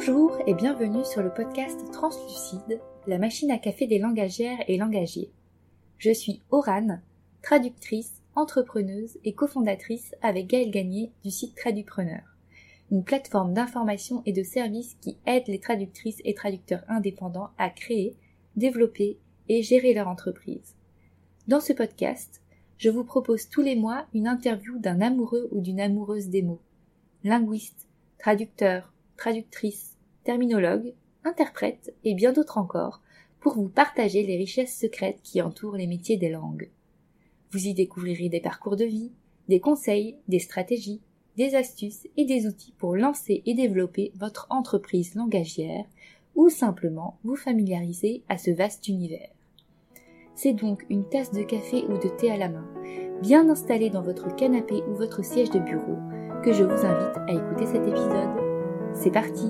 Bonjour et bienvenue sur le podcast Translucide, la machine à café des langagières et langagiers. Je suis Orane, traductrice, entrepreneuse et cofondatrice avec Gaëlle Gagné du site Tradupreneur, une plateforme d'information et de services qui aide les traductrices et traducteurs indépendants à créer, développer et gérer leur entreprise. Dans ce podcast, je vous propose tous les mois une interview d'un amoureux ou d'une amoureuse des mots, linguiste, traducteur, traductrice, terminologue, interprète et bien d'autres encore, pour vous partager les richesses secrètes qui entourent les métiers des langues. Vous y découvrirez des parcours de vie, des conseils, des stratégies, des astuces et des outils pour lancer et développer votre entreprise langagière ou simplement vous familiariser à ce vaste univers. C'est donc une tasse de café ou de thé à la main, bien installée dans votre canapé ou votre siège de bureau, que je vous invite à écouter cet épisode. C'est parti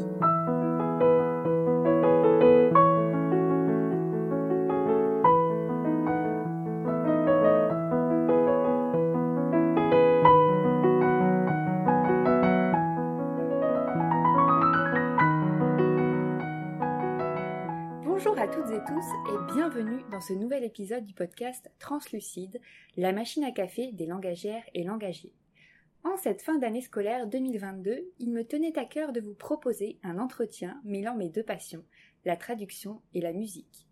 Bonjour à toutes et tous et bienvenue dans ce nouvel épisode du podcast Translucide, la machine à café des langagères et langagiers. En cette fin d'année scolaire 2022, il me tenait à cœur de vous proposer un entretien mêlant mes deux passions, la traduction et la musique.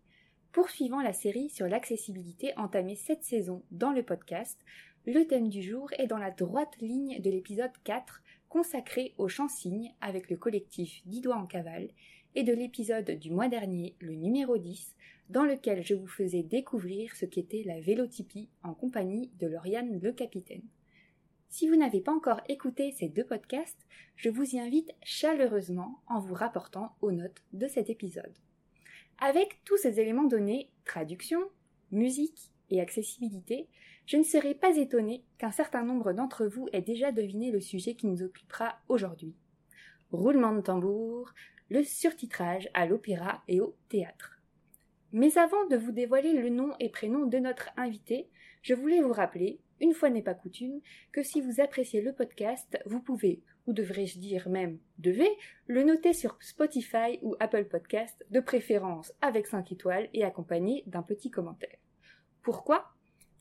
Poursuivant la série sur l'accessibilité entamée cette saison dans le podcast, le thème du jour est dans la droite ligne de l'épisode 4 consacré aux chants-signes avec le collectif Dix en cavale et de l'épisode du mois dernier, le numéro 10, dans lequel je vous faisais découvrir ce qu'était la vélotypie en compagnie de Lauriane le Capitaine. Si vous n'avez pas encore écouté ces deux podcasts, je vous y invite chaleureusement en vous rapportant aux notes de cet épisode. Avec tous ces éléments donnés, traduction, musique et accessibilité, je ne serais pas étonnée qu'un certain nombre d'entre vous aient déjà deviné le sujet qui nous occupera aujourd'hui. Roulement de tambour, le surtitrage à l'opéra et au théâtre. Mais avant de vous dévoiler le nom et prénom de notre invité, je voulais vous rappeler, une fois n'est pas coutume, que si vous appréciez le podcast, vous pouvez, ou devrais-je dire même devez, le noter sur Spotify ou Apple Podcast, de préférence avec 5 étoiles et accompagné d'un petit commentaire. Pourquoi?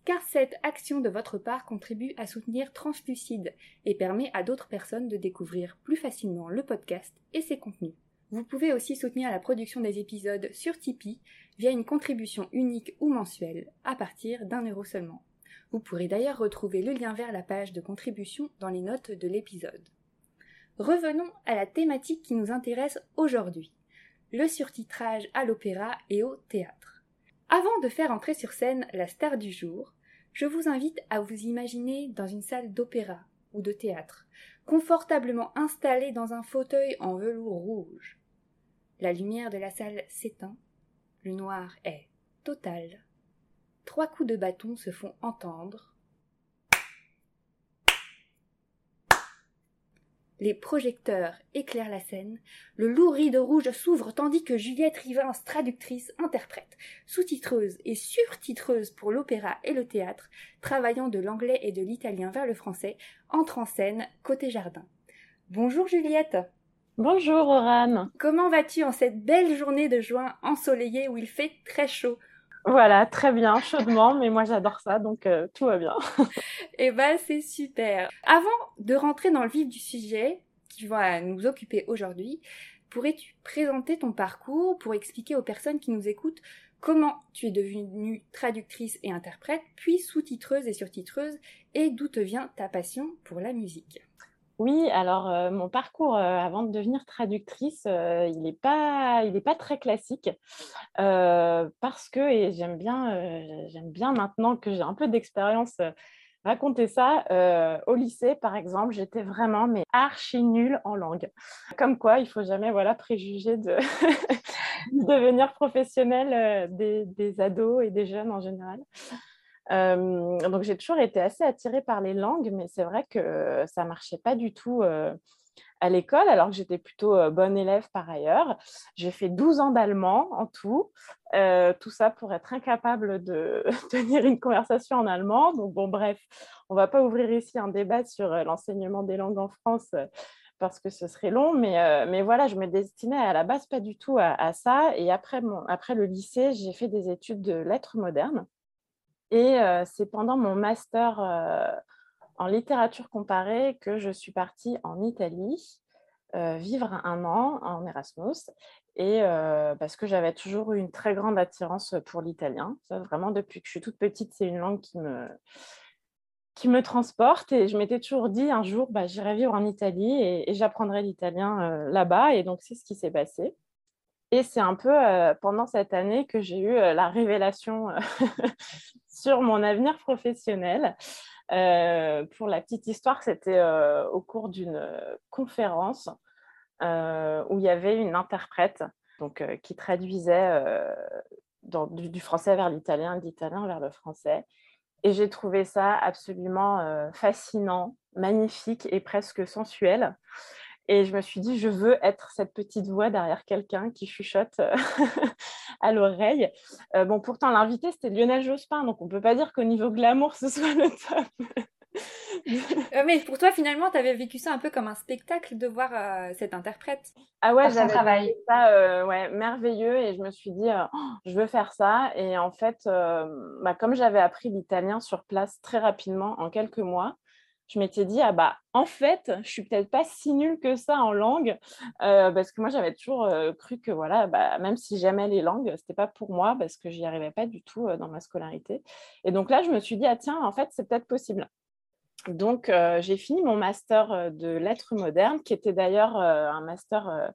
Car cette action de votre part contribue à soutenir Translucide et permet à d'autres personnes de découvrir plus facilement le podcast et ses contenus. Vous pouvez aussi soutenir la production des épisodes sur Tipeee via une contribution unique ou mensuelle à partir d'un euro seulement. Vous pourrez d'ailleurs retrouver le lien vers la page de contribution dans les notes de l'épisode. Revenons à la thématique qui nous intéresse aujourd'hui, le surtitrage à l'opéra et au théâtre. Avant de faire entrer sur scène la star du jour, je vous invite à vous imaginer dans une salle d'opéra ou de théâtre, confortablement installé dans un fauteuil en velours rouge. La lumière de la salle s'éteint, le noir est total. Trois coups de bâton se font entendre. Les projecteurs éclairent la scène, le lourd rideau rouge s'ouvre tandis que Juliette Rivins, traductrice, interprète, sous-titreuse et surtitreuse pour l'opéra et le théâtre, travaillant de l'anglais et de l'italien vers le français, entre en scène côté jardin. Bonjour Juliette. Bonjour Oran. Comment vas-tu en cette belle journée de juin ensoleillée où il fait très chaud? Voilà, très bien, chaudement, mais moi j'adore ça, donc euh, tout va bien. Eh ben, c'est super. Avant de rentrer dans le vif du sujet qui va nous occuper aujourd'hui, pourrais-tu présenter ton parcours pour expliquer aux personnes qui nous écoutent comment tu es devenue traductrice et interprète, puis sous-titreuse et surtitreuse, et d'où te vient ta passion pour la musique? Oui, alors mon parcours avant de devenir traductrice, il n'est pas, très classique parce que, et j'aime bien, j'aime bien maintenant que j'ai un peu d'expérience raconter ça. au lycée, par exemple, j'étais vraiment mais archi nulle en langue. Comme quoi, il faut jamais voilà préjuger de devenir professionnel des, des, ados et des jeunes en général donc j'ai toujours été assez attirée par les langues, mais c'est vrai que ça marchait pas du tout à l'école, alors que j'étais plutôt bonne élève par ailleurs. J'ai fait 12 ans d'allemand en tout, tout ça pour être incapable de tenir une conversation en allemand. Donc bon, bref, on va pas ouvrir ici un débat sur l'enseignement des langues en France parce que ce serait long, mais, mais voilà, je me destinais à la base pas du tout à, ça. Et après, mon, après le lycée, j'ai fait des études de lettres modernes. Et c'est pendant mon master en littérature comparée que je suis partie en Italie vivre un an en Erasmus et parce que j'avais toujours eu une très grande attirance pour l'italien. Vraiment, depuis que je suis toute petite, c'est une langue qui me, qui me transporte et je m'étais toujours dit un jour, bah, j'irai vivre en Italie et, j'apprendrai l'italien là-bas. Et donc, c'est ce qui s'est passé. Et c'est un peu pendant cette année que j'ai eu la révélation sur mon avenir professionnel. Euh, pour la petite histoire, c'était euh, au cours d'une euh, conférence où il y avait une interprète donc, qui traduisait du, français vers l'italien, de l'italien vers le français. Et j'ai trouvé ça absolument fascinant, magnifique et presque sensuel. Et je me suis dit, je veux être cette petite voix derrière quelqu'un qui chuchote euh, à l'oreille. Euh, bon, pourtant, l'invité, c'était Lionel Jospin, donc on ne peut pas dire qu'au niveau glamour, ce soit le top. Euh, mais pour toi, finalement, tu avais vécu ça un peu comme un spectacle de voir cette interprète. Ah ouais, j'avais travail. ça ouais, merveilleux et je me suis dit, oh, je veux faire ça. Et en fait, bah, comme j'avais appris l'italien sur place très rapidement, en quelques mois, je m'étais dit, ah bah, en fait, je suis peut-être pas si nulle que ça en langue, euh, parce que moi, j'avais toujours euh, cru que, voilà, bah, même si j'aimais les langues, c'était pas pour moi, parce que j'y arrivais pas du tout euh, dans ma scolarité. Et donc là, je me suis dit, ah tiens, en fait, c'est peut-être possible. Donc, j'ai fini mon master de lettres modernes, qui était d'ailleurs un master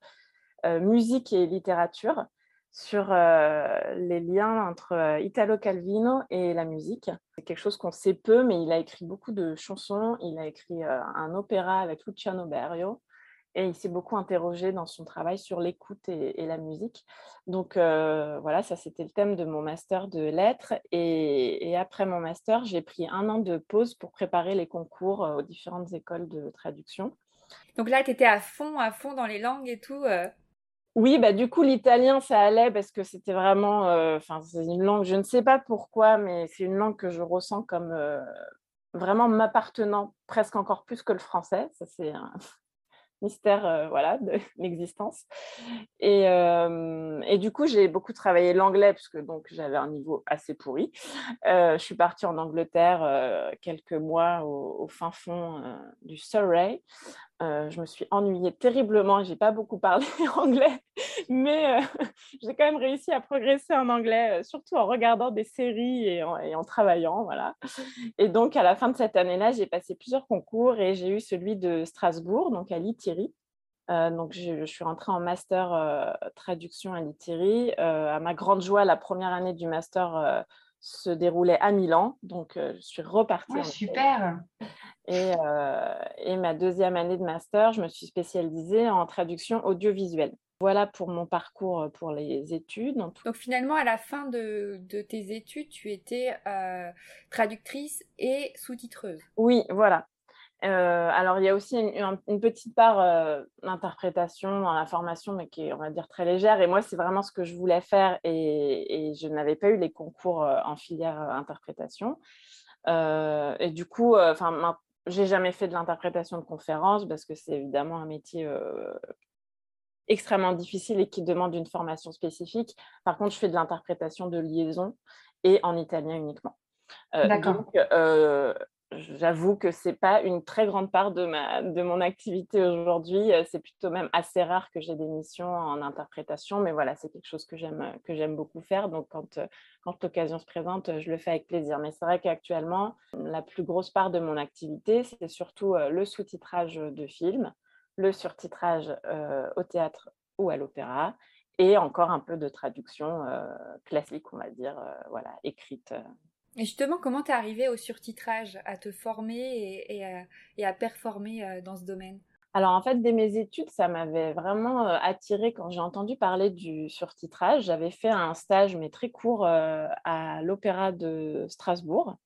musique et littérature sur euh, les liens entre euh, Italo Calvino et la musique. C'est quelque chose qu'on sait peu, mais il a écrit beaucoup de chansons. Il a écrit euh, un opéra avec Luciano Berio et il s'est beaucoup interrogé dans son travail sur l'écoute et, la musique. Donc voilà, ça c'était le thème de mon master de lettres. Et, après mon master, j'ai pris un an de pause pour préparer les concours aux différentes écoles de traduction. Donc là, tu étais à fond, à fond dans les langues et tout. Oui, bah, du coup, l'italien, ça allait parce que c'était vraiment, euh, enfin, c'est une langue, je ne sais pas pourquoi, mais c'est une langue que je ressens comme euh, vraiment m'appartenant presque encore plus que le français. Ça, c'est un mystère, euh, voilà, de l'existence. Et, et, du coup, j'ai beaucoup travaillé l'anglais parce que donc j'avais un niveau assez pourri. je suis partie en Angleterre quelques mois au, au fin fond du Surrey euh, je me suis ennuyée terriblement, j'ai pas beaucoup parlé anglais, mais euh, j'ai quand même réussi à progresser en anglais, euh, surtout en regardant des séries et en, travaillant, voilà. Et donc à la fin de cette année-là, j'ai passé plusieurs concours et j'ai eu celui de Strasbourg, donc à l'ITIRI. donc je, suis rentrée en master traduction à l'ITIRI. à ma grande joie, la première année du master se déroulait à Milan, donc je suis repartie. Ah, super. Euh, et, ma deuxième année de master, je me suis spécialisée en traduction audiovisuelle. Voilà pour mon parcours euh, pour les études. Donc finalement, à la fin de, tes études, tu étais euh, traductrice et sous-titreuse. Oui, voilà. Alors il y a aussi une, petite part d'interprétation dans la formation, mais qui est, on va dire, très légère. Et moi, c'est vraiment ce que je voulais faire et, et je n'avais pas eu les concours en filière interprétation. et du coup, enfin, j'ai jamais fait de l'interprétation de conférences parce que c'est évidemment un métier euh, extrêmement difficile et qui demande une formation spécifique. Par contre, je fais de l'interprétation de liaison et en italien uniquement. Euh, D'accord. Euh, j'avoue que c'est pas une très grande part de, ma, de mon activité aujourd'hui. Euh, c'est plutôt même assez rare que j'ai des missions en interprétation, mais voilà, c'est quelque chose que j'aime, que j'aime beaucoup faire. Donc, quand, euh, quand l'occasion se présente, je le fais avec plaisir. Mais c'est vrai qu'actuellement, la plus grosse part de mon activité, c'est surtout euh, le sous-titrage de films, le surtitrage au théâtre ou à l'opéra, et encore un peu de traduction classique, on va dire, voilà, écrite. Et justement, comment t'es arrivé au surtitrage, à te former et, à, performer euh, dans ce domaine? Alors en fait, dès mes études, ça m'avait vraiment euh, attiré quand j'ai entendu parler du surtitrage. J'avais fait un stage, mais très court, euh, à l'Opéra de Strasbourg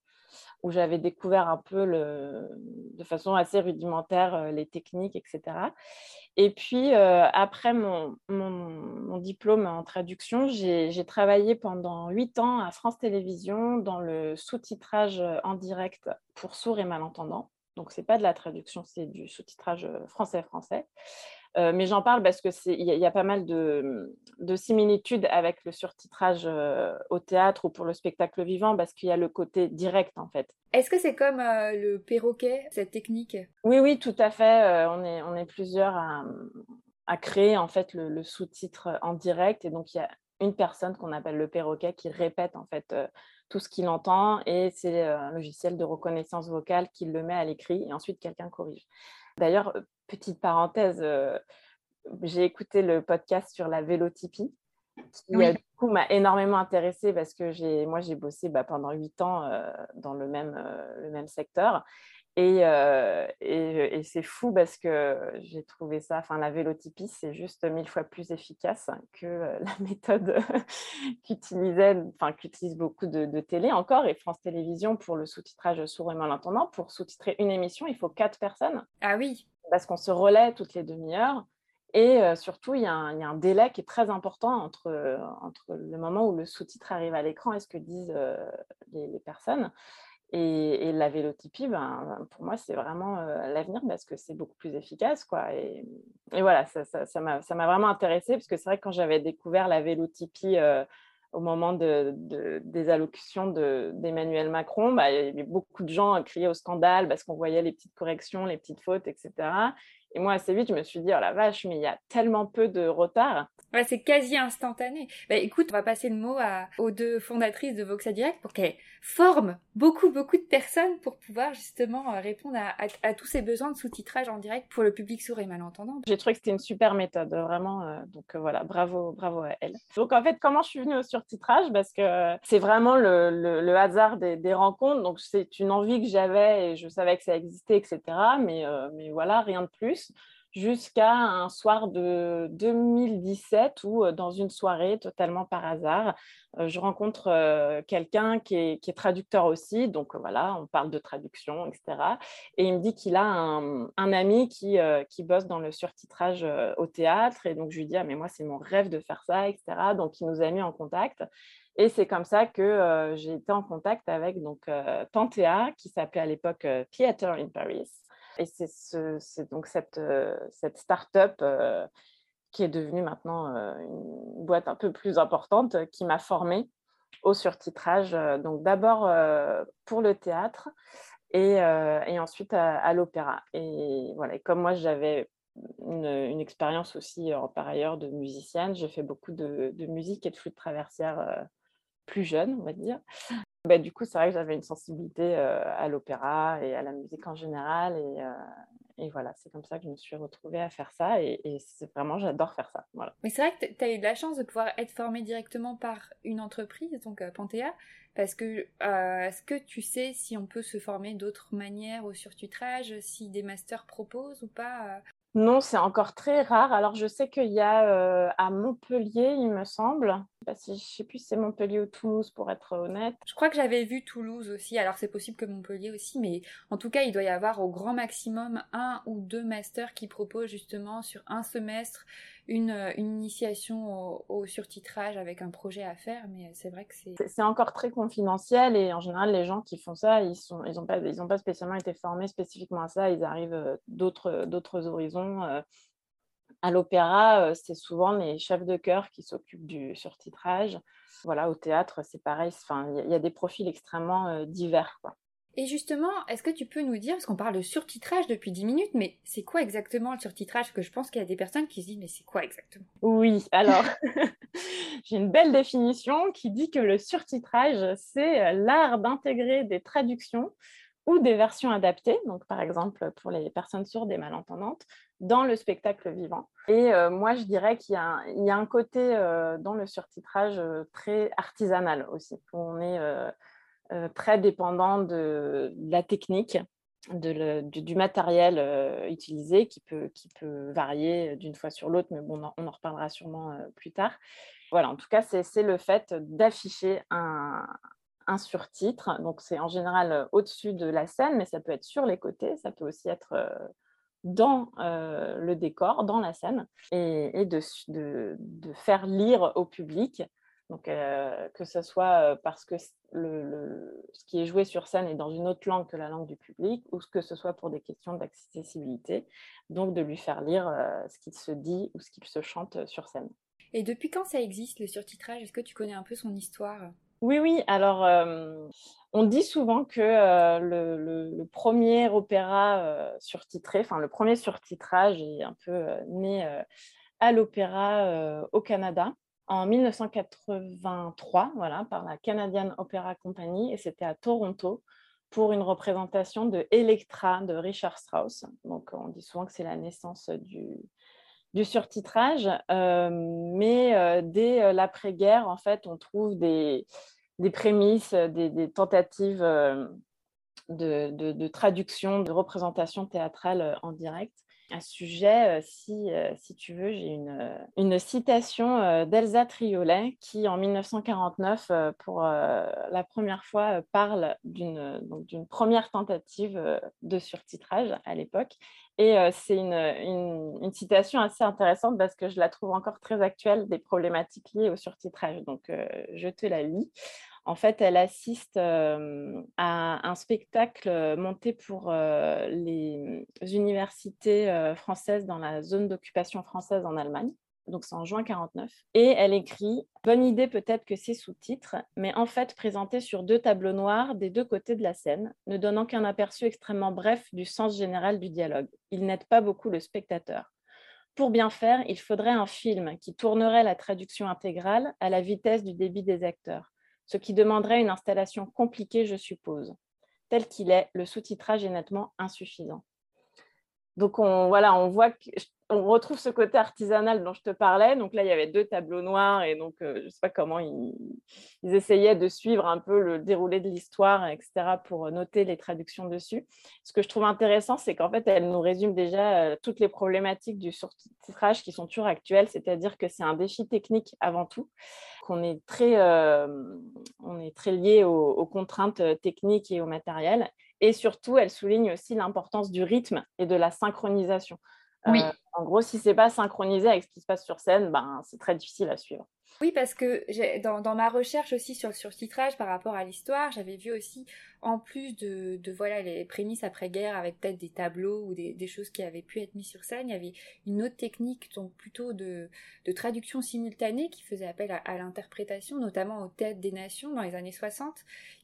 où j'avais découvert un peu de façon assez rudimentaire euh, les techniques, etc. Et puis, euh, après mon, mon, diplôme en traduction, j'ai travaillé pendant huit ans à France Télévisions dans le sous-titrage en direct pour sourds et malentendants. Donc, ce n'est pas de la traduction, c'est du sous-titrage français-français. Euh, mais j'en parle parce qu'il y, y, a pas mal de, de similitudes avec le surtitrage euh, au théâtre ou pour le spectacle vivant parce qu'il y a le côté direct en fait. Est-ce que c'est comme euh, le perroquet, cette technique? Oui, oui, tout à fait. on, est, on est plusieurs à, à créer en fait le, le sous-titre en direct et donc il y a une personne qu'on appelle le perroquet qui répète en fait tout ce qu'il entend et c'est un logiciel de reconnaissance vocale qui le met à l'écrit et ensuite quelqu'un corrige. D'ailleurs, petite parenthèse, euh, j'ai écouté le podcast sur la vélotypie, qui euh, du coup m'a énormément intéressée parce que j'ai, moi j'ai bossé bah, pendant huit ans euh, dans le même, le même secteur. Et, et, c'est fou parce que j'ai trouvé ça, enfin la vélotypie, c'est juste mille fois plus efficace que la méthode qu'utilisait, enfin qu'utilise beaucoup de, de, télé encore et France Télévisions pour le sous-titrage sourd et malentendant. Pour sous-titrer une émission, il faut quatre personnes. Ah oui parce qu'on se relaie toutes les demi-heures. Et euh, surtout, il y, a un, délai qui est très important entre, euh, entre le moment où le sous-titre arrive à l'écran et ce que disent euh, les, personnes. Et, la vélotypie, ben, pour moi, c'est vraiment l'avenir parce que c'est beaucoup plus efficace. Quoi. Et, voilà, ça m'a vraiment intéressée parce que c'est vrai que quand j'avais découvert la vélotypie au moment de, des allocutions d'Emmanuel Macron, bah, beaucoup de gens criaient au scandale parce qu'on voyait les petites corrections, les petites fautes, etc. Et moi, assez vite, je me suis dit, oh la vache, mais il y a tellement peu de retard. Ouais, c'est quasi instantané. Bah, écoute, on va passer le mot à, aux deux fondatrices de Voxa Direct pour qu'elles forment beaucoup, beaucoup de personnes pour pouvoir justement euh, répondre à, tous ces besoins de sous-titrage en direct pour le public sourd et malentendant. J'ai trouvé que c'était une super méthode, vraiment. Euh, donc euh, voilà, bravo, bravo à elle. Donc en fait, comment je suis venue au surtitrage? Parce que c'est vraiment le, le, hasard des, des, rencontres. Donc c'est une envie que j'avais et je savais que ça existait, etc. Mais, mais voilà, rien de plus jusqu'à un soir de 2017 où, euh, dans une soirée, totalement par hasard, euh, je rencontre euh, quelqu'un qui est, traducteur aussi. Donc voilà, on parle de traduction, etc. Et il me dit qu'il a un, ami qui, bosse dans le surtitrage au théâtre. Et donc je lui dis, ah, mais moi, c'est mon rêve de faire ça, etc. Donc il nous a mis en contact. Et c'est comme ça que j'ai été en contact avec donc Panthea, qui s'appelait à l'époque Theater in Paris, et c'est donc cette, euh, cette start-up euh, qui est devenue maintenant euh, une boîte un peu plus importante qui m'a formée au surtitrage. Donc d'abord pour le théâtre et, ensuite à, l'opéra. Et voilà, comme moi j'avais une, expérience aussi par ailleurs de musicienne, j'ai fait beaucoup de, musique et de flûte traversière plus jeune, on va dire. Bah, du coup, c'est vrai que j'avais une sensibilité à l'opéra et à la musique en général. Et, et voilà, c'est comme ça que je me suis retrouvée à faire ça. Et, c'est vraiment, j'adore faire ça. Voilà. Mais c'est vrai que tu as eu de la chance de pouvoir être formée directement par une entreprise, donc Panthéa. Parce que est-ce que tu sais si on peut se former d'autres manières au surtitrage, si des masters proposent ou pas non, c'est encore très rare. Alors, je sais qu'il y a à Montpellier, il me semble. Je ne sais plus si c'est Montpellier ou Toulouse, pour être honnête. Je crois que j'avais vu Toulouse aussi. Alors, c'est possible que Montpellier aussi, mais en tout cas, il doit y avoir au grand maximum un ou deux masters qui proposent justement sur un semestre une, euh, initiation au, surtitrage avec un projet à faire, mais c'est vrai que c'est... C'est encore très confidentiel et en général, les gens qui font ça, ils n'ont pas, spécialement été formés spécifiquement à ça, ils arrivent euh, d'autres horizons. Euh. À l'opéra, c'est souvent les chefs de chœur qui s'occupent du surtitrage. Voilà, au théâtre, c'est pareil. Il y, a des profils extrêmement divers. Et justement, est-ce que tu peux nous dire, parce qu'on parle de surtitrage depuis 10 minutes, mais c'est quoi exactement le surtitrage? Que je pense qu'il y a des personnes qui se disent, mais c'est quoi exactement? Oui, alors, j'ai une belle définition qui dit que le surtitrage, c'est l'art d'intégrer des traductions ou des versions adaptées, donc par exemple pour les personnes sourdes et malentendantes, dans le spectacle vivant. Et euh, moi, je dirais qu'il y, a un côté euh, dans le surtitrage euh, très artisanal aussi. On est euh, très dépendant de, la technique, du, matériel euh, utilisé qui peut, qui peut varier d'une fois sur l'autre, mais bon, on en reparlera sûrement euh, plus tard. Voilà, en tout cas, c'est le fait d'afficher un, un surtitre. Donc, c'est en général au-dessus de la scène, mais ça peut être sur les côtés, ça peut aussi être dans le décor, dans la scène, et, de, de, de, faire lire au public Donc, que ce soit parce que le, ce qui est joué sur scène est dans une autre langue que la langue du public, ou que ce soit pour des questions d'accessibilité, donc de lui faire lire ce qu'il se dit ou ce qu'il se chante sur scène. Et depuis quand ça existe, le surtitrage? Est-ce que tu connais un peu son histoire? Oui, oui. Alors, on dit souvent que le, premier opéra surtitré, enfin le premier surtitrage est un peu né à l'opéra au Canada en 1983, voilà, par la Canadian Opera Company, et c'était à Toronto pour une représentation de Electra de Richard Strauss. Donc, on dit souvent que c'est la naissance du, surtitrage, euh, mais euh, dès euh, l'après-guerre, en fait, on trouve des, des prémices, des, tentatives de, de, traduction, de représentation théâtrale en direct à ce sujet, euh, si, euh, si tu veux, j'ai une, euh, citation d'Elsa Triolet qui, en 1949, pour la première fois, parle d'une première tentative de surtitrage à l'époque. Et c'est une, citation assez intéressante parce que je la trouve encore très actuelle des problématiques liées au surtitrage. Donc, je te la lis. En fait, elle assiste à un spectacle monté pour les universités françaises dans la zone d'occupation française en Allemagne. Donc, c'est en juin 49. Et elle écrit Bonne idée peut-être que ces sous-titres, mais en fait présentés sur deux tableaux noirs des deux côtés de la scène, ne donnant qu'un aperçu extrêmement bref du sens général du dialogue. Ils n'aident pas beaucoup le spectateur. Pour bien faire, il faudrait un film qui tournerait la traduction intégrale à la vitesse du débit des acteurs ce qui demanderait une installation compliquée, je suppose. Tel qu'il est, le sous-titrage est nettement insuffisant. Donc on, voilà, on voit qu'on retrouve ce côté artisanal dont je te parlais. Donc là, il y avait deux tableaux noirs et donc euh, je ne sais pas comment ils, essayaient de suivre un peu le déroulé de l'histoire, etc., pour noter les traductions dessus. Ce que je trouve intéressant, c'est qu'en fait, elle nous résume déjà euh, toutes les problématiques du sous-titrage qui sont toujours actuelles, c'est-à-dire que c'est un défi technique avant tout qu'on est très, euh, on est très lié aux, contraintes techniques et au matériel. Et surtout, elle souligne aussi l'importance du rythme et de la synchronisation. Oui. Euh, en gros, si c'est pas synchronisé avec ce qui se passe sur scène, ben, c'est très difficile à suivre. Oui, parce que dans, dans, ma recherche aussi sur le surtitrage par rapport à l'histoire, j'avais vu aussi, en plus de, de voilà les prémices après-guerre avec peut-être des tableaux ou des, choses qui avaient pu être mises sur scène, il y avait une autre technique, donc plutôt de, de traduction simultanée qui faisait appel à, l'interprétation, notamment au Théâtre des Nations dans les années 60,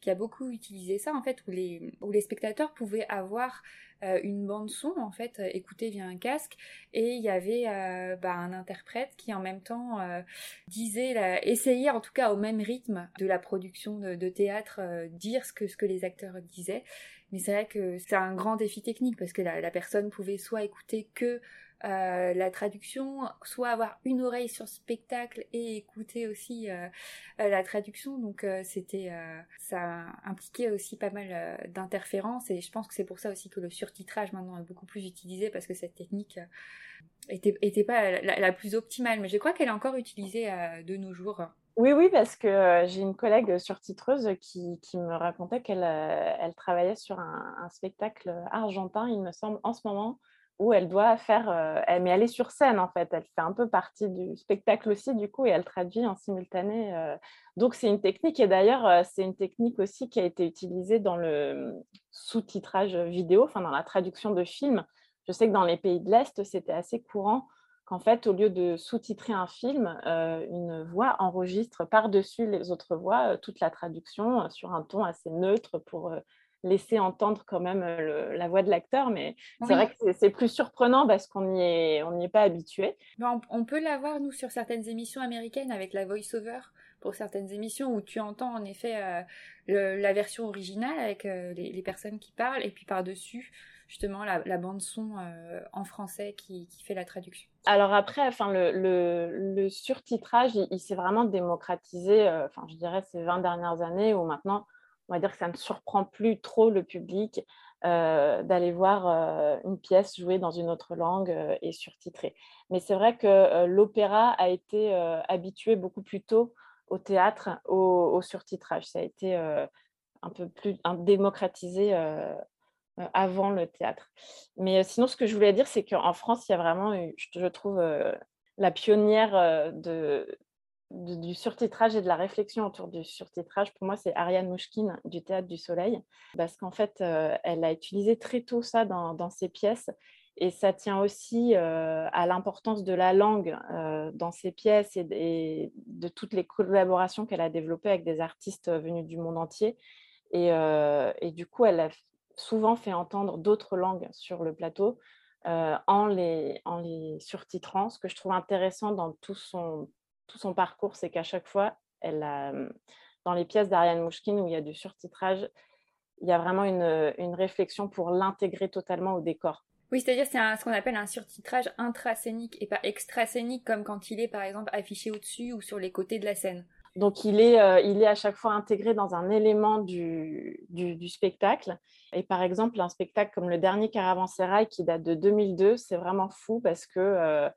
qui a beaucoup utilisé ça en fait, où les, où les spectateurs pouvaient avoir euh, une bande son en fait euh, écoutée via un casque. Et il y avait euh, bah, un interprète qui en même temps disait essayait en tout cas au même rythme de la production de, théâtre dire ce que ce que les acteurs disaient mais c'est vrai que c'est un grand défi technique parce que la, personne pouvait soit écouter que euh, la traduction, soit avoir une oreille sur spectacle et écouter aussi euh, euh, la traduction. Donc c'était, ça impliquait aussi pas mal d'interférences et je pense que c'est pour ça aussi que le surtitrage maintenant est beaucoup plus utilisé parce que cette technique était, était pas la, plus optimale, mais je crois qu'elle est encore utilisée de nos jours. Oui, oui, parce que j'ai une collègue surtitreuse qui, qui me racontait qu'elle elle travaillait sur un, spectacle argentin, il me semble, en ce moment, où elle doit faire, euh, mais elle est sur scène en fait, elle fait un peu partie du spectacle aussi du coup et elle traduit en simultané. Donc c'est une technique et d'ailleurs c'est une technique aussi qui a été utilisée dans le sous-titrage vidéo, enfin dans la traduction de films. Je sais que dans les pays de l'Est c'était assez courant qu'en fait au lieu de sous-titrer un film, une voix enregistre par-dessus les autres voix toute la traduction sur un ton assez neutre pour laisser entendre quand même euh, la voix de l'acteur, mais c'est vrai que c'est plus surprenant parce qu'on n'y est, on est pas habitué. On, peut l'avoir, nous, sur certaines émissions américaines avec la voice-over, pour certaines émissions où tu entends en effet euh, la version originale avec euh, les, personnes qui parlent, et puis par-dessus, justement, la, bande-son en français qui, fait la traduction. Alors après, enfin, le, le, surtitrage, il, s'est vraiment démocratisé, enfin, je dirais, ces 20 dernières années où maintenant, on va dire que ça ne surprend plus trop le public euh, d'aller voir euh, une pièce jouée dans une autre langue euh, et surtitrée. Mais c'est vrai que l'opéra a été habitué beaucoup plus tôt au théâtre, au, surtitrage. Ça a été un peu plus démocratisé avant le théâtre. Mais sinon, ce que je voulais dire, c'est qu'en France, il y a vraiment, je, je trouve, la pionnière du surtitrage et de la réflexion autour du surtitrage, pour moi, c'est Ariane Mouchkine du Théâtre du Soleil, parce qu'en fait, elle a utilisé très tôt ça dans ses pièces et ça tient aussi à l'importance de la langue dans ses pièces et, de toutes les collaborations qu'elle a développées avec des artistes venus du monde entier. Et, du coup, elle a souvent fait entendre d'autres langues sur le plateau en, les, en les surtitrant. Ce que je trouve intéressant dans tout son, tout son parcours, c'est qu'à chaque fois, elle a, dans les pièces d'Ariane Mouchkine où il y a du surtitrage, il y a vraiment une, une réflexion pour l'intégrer totalement au décor. Oui, c'est-à-dire c'est ce qu'on appelle un surtitrage intrascénique et pas extrascénique comme quand il est par exemple affiché au-dessus ou sur les côtés de la scène. Donc il est, euh, il est à chaque fois intégré dans un élément du, spectacle. Et par exemple, un spectacle comme le dernier Caravansérail qui date de 2002, c'est vraiment fou parce que euh,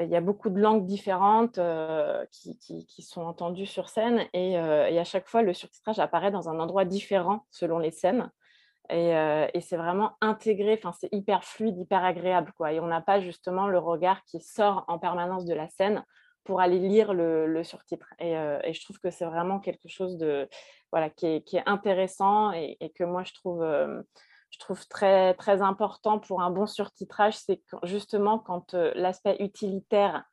il y a beaucoup de langues différentes euh, qui, sont entendues sur scène et, et, à chaque fois le surtitrage apparaît dans un endroit différent selon les scènes. Euh, et, c'est vraiment intégré, enfin, c'est hyper fluide, hyper agréable. Quoi. Et on n'a pas justement le regard qui sort en permanence de la scène pour aller lire le, surtitre. Euh, et, je trouve que c'est vraiment quelque chose de, voilà, qui, est, intéressant et, que moi, je trouve, euh, je trouve très, très important pour un bon surtitrage. C'est justement quand l'aspect utilitaire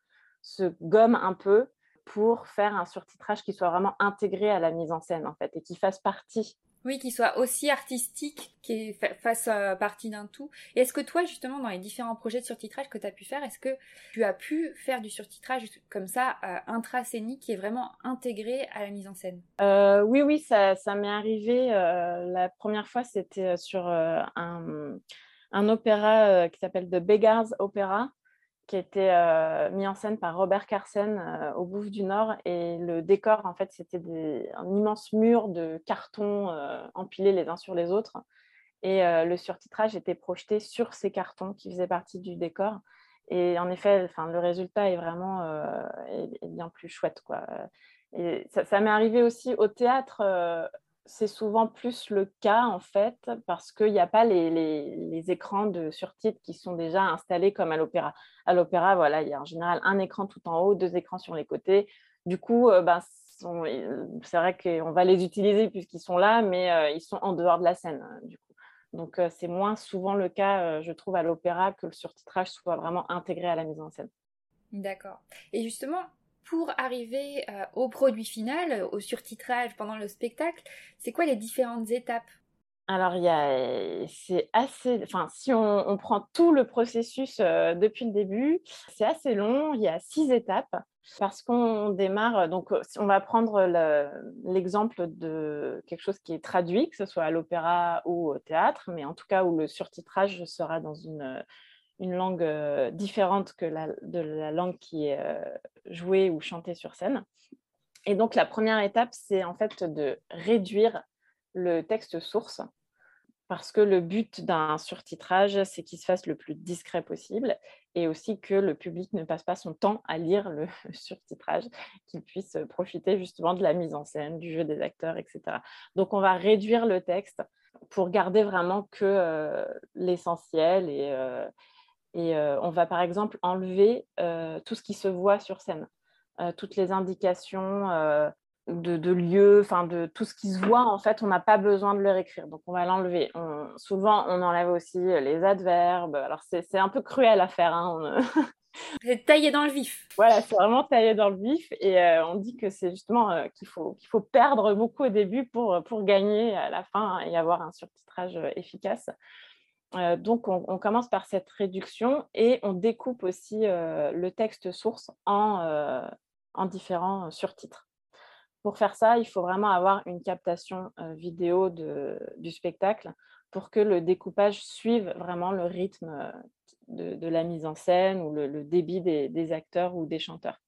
se gomme un peu pour faire un surtitrage qui soit vraiment intégré à la mise en scène en fait et qui fasse partie oui, qu'il soit aussi artistique, qu'il fasse euh, partie d'un tout. Est-ce que toi, justement, dans les différents projets de surtitrage que tu as pu faire, est-ce que tu as pu faire du surtitrage comme ça, euh, intrascénique, qui est vraiment intégré à la mise en scène? Euh, Oui, oui, ça, m'est arrivé. la première fois, c'était sur un, un, opéra qui s'appelle The Beggars Opera qui été euh, mis en scène par Robert Carsen euh, au Bouffe du Nord. Et le décor, en fait, c'était un immense mur de cartons euh, empilés les uns sur les autres. Et le surtitrage était projeté sur ces cartons qui faisaient partie du décor. Et en effet, le résultat est vraiment est, bien plus chouette. Quoi. Et ça m'est arrivé aussi au théâtre c'est souvent plus le cas en fait parce qu'il n'y a pas les, écrans de surtitres qui sont déjà installés comme à l'opéra. À l'opéra, voilà, il y a en général un écran tout en haut, deux écrans sur les côtés. Du coup, euh, ben, c'est vrai qu'on va les utiliser puisqu'ils sont là, mais euh, ils sont en dehors de la scène. Hein, du coup. Donc euh, c'est moins souvent le cas, je trouve, à l'opéra que le surtitrage soit vraiment intégré à la mise en scène. D'accord. Et justement, pour arriver euh, au produit final, au surtitrage pendant le spectacle, c'est quoi les différentes étapes? Alors, c'est assez, enfin, si on, prend tout le processus euh, depuis le début, c'est assez long. Il y a six étapes parce qu'on démarre. Donc, on va prendre l'exemple de quelque chose qui est traduit, que ce soit à l'opéra ou au théâtre, mais en tout cas où le surtitrage sera dans une une langue différente que la, de la langue qui est jouée ou chantée sur scène. Et donc, la première étape, c'est en fait de réduire le texte source parce que le but d'un surtitrage, c'est qu'il se fasse le plus discret possible et aussi que le public ne passe pas son temps à lire le surtitrage, qu'il puisse profiter justement de la mise en scène, du jeu des acteurs, etc. Donc, on va réduire le texte pour garder vraiment que l'essentiel et, et euh, on va par exemple enlever euh, tout ce qui se voit sur scène, euh, toutes les indications de, lieux, enfin de tout ce qui se voit, en fait, on n'a pas besoin de le réécrire. Donc on va l'enlever. souvent, on enlève aussi les adverbes. Alors c'est un peu cruel à faire. Hein, c'est taillé dans le vif. Voilà, c'est vraiment taillé dans le vif. Et on dit que c'est justement qu'il faut, qu'il faut perdre beaucoup au début pour, pour gagner à la fin et avoir un surtitrage efficace. Euh, donc, on, commence par cette réduction et on découpe aussi euh, le texte source en, euh, en différents surtitres. Pour faire ça, il faut vraiment avoir une captation vidéo du spectacle pour que le découpage suive vraiment le rythme de, la mise en scène ou le, débit des, acteurs ou des chanteurs.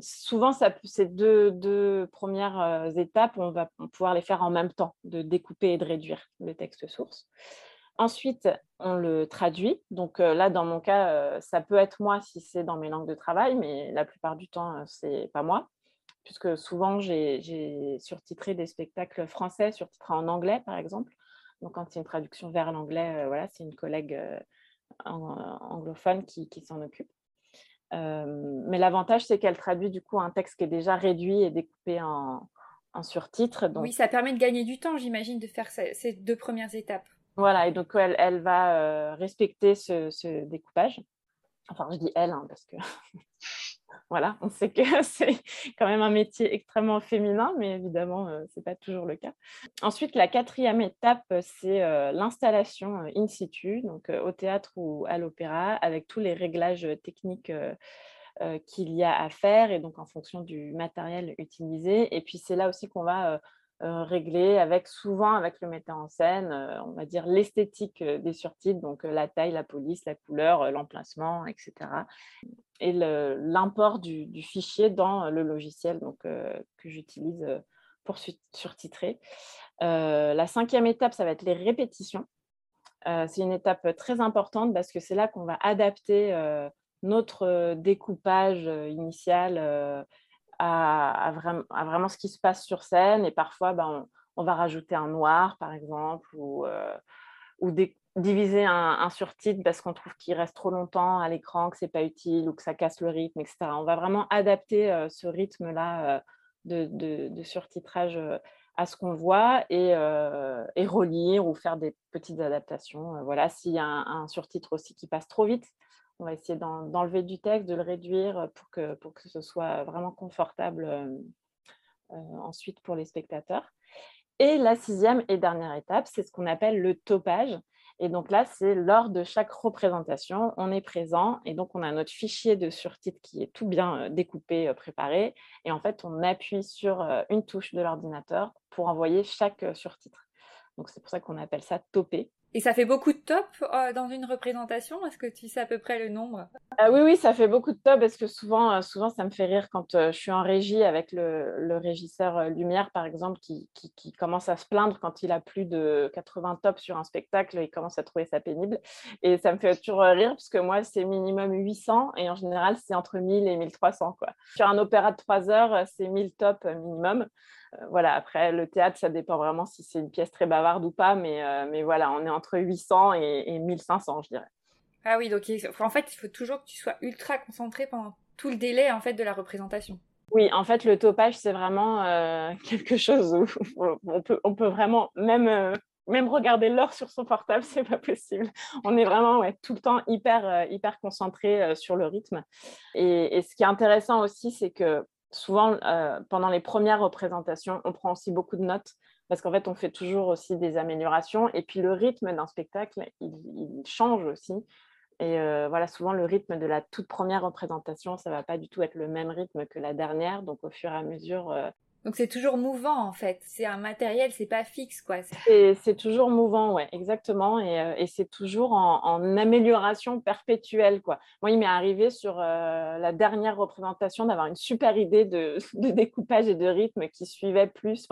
Souvent, ça, ces deux premières étapes, on va pouvoir les faire en même temps, de découper et de réduire le texte source. Ensuite, on le traduit. Donc là, dans mon cas, ça peut être moi si c'est dans mes langues de travail, mais la plupart du temps, c'est pas moi, puisque souvent j'ai surtitré des spectacles français, surtitrés en anglais, par exemple. Donc quand c'est une traduction vers l'anglais, voilà, c'est une collègue anglophone qui, s'en occupe. mais l'avantage, c'est qu'elle traduit du coup un texte qui est déjà réduit et découpé en, en surtitre. Oui, ça permet de gagner du temps, j'imagine, de faire ces deux premières étapes. Voilà, et donc elle, va respecter ce, découpage. Enfin, je dis elle, hein, parce que voilà, on sait que c'est quand même un métier extrêmement féminin, mais évidemment, ce n'est pas toujours le cas. Ensuite, la quatrième étape, c'est l'installation in situ, donc au théâtre ou à l'opéra, avec tous les réglages techniques qu'il y a à faire, et donc en fonction du matériel utilisé. Et puis, c'est là aussi qu'on va régler avec souvent avec le metteur en scène, on va dire l'esthétique des surtitres, donc la taille, la police, la couleur, l'emplacement, etc. Et l'import du, fichier dans le logiciel donc, que j'utilise pour surtitrer. la cinquième étape, ça va être les répétitions. c'est une étape très importante parce que c'est là qu'on va adapter notre découpage initial à, vraiment, ce qui se passe sur scène. Et parfois, ben, on, va rajouter un noir, par exemple, ou, euh, diviser un, un surtitre parce qu'on trouve qu'il reste trop longtemps à l'écran, que c'est pas utile ou que ça casse le rythme, etc. On va vraiment adapter euh, ce rythme-là euh, de, surtitrage à ce qu'on voit et, relire ou faire des petites adaptations. voilà, s'il y a un, surtitre aussi qui passe trop vite, on va essayer d'enlever du texte, de le réduire pour que, pour que ce soit vraiment confortable euh, euh, ensuite pour les spectateurs. Et la sixième et dernière étape, c'est ce qu'on appelle le topage. Et donc là, c'est lors de chaque représentation, on est présent et donc on a notre fichier de surtitre qui est tout bien euh, découpé, préparé. Et en fait, on appuie sur une touche de l'ordinateur pour envoyer chaque surtitre. Donc c'est pour ça qu'on appelle ça toper. Et ça fait beaucoup de top euh, dans une représentation? Est-ce que tu sais à peu près le nombre? Ah Oui, oui, ça fait beaucoup de top parce que souvent, euh, souvent ça me fait rire quand euh, je suis en régie avec le, régisseur Lumière, par exemple, qui, qui, commence à se plaindre quand il a plus de 80 tops sur un spectacle, il commence à trouver ça pénible. Et ça me fait toujours rire parce que moi, c'est minimum 800 et en général, c'est entre 1000 et 1300. Quoi. Sur un opéra de 3 heures, c'est 1000 tops minimum. Euh, voilà, après, le théâtre, ça dépend vraiment si c'est une pièce très bavarde ou pas, mais, euh, mais voilà, on est entre 800 et, 1500, je dirais. Ah oui, donc en fait, il faut toujours que tu sois ultra concentré pendant tout le délai en fait de la représentation. Oui, en fait, le topage, c'est vraiment euh, quelque chose où on peut, on peut vraiment même, même regarder l'heure sur son portable, c'est pas possible. On est vraiment ouais, tout le temps hyper, hyper concentré sur le rythme. Et, et, ce qui est intéressant aussi, c'est que souvent, euh, pendant les premières représentations, on prend aussi beaucoup de notes parce qu'en fait, on fait toujours aussi des améliorations. Et puis, le rythme d'un spectacle, il, change aussi. Et euh, voilà, souvent, le rythme de la toute première représentation, ça ne va pas du tout être le même rythme que la dernière. Donc, au fur et à mesure, euh, donc c'est toujours mouvant en fait. C'est un matériel, c'est pas fixe quoi. C'est toujours mouvant, ouais, exactement. Et, euh, c'est toujours en, amélioration perpétuelle quoi. Moi, il m'est arrivé sur euh, la dernière représentation d'avoir une super idée de, découpage et de rythme qui suivait plus,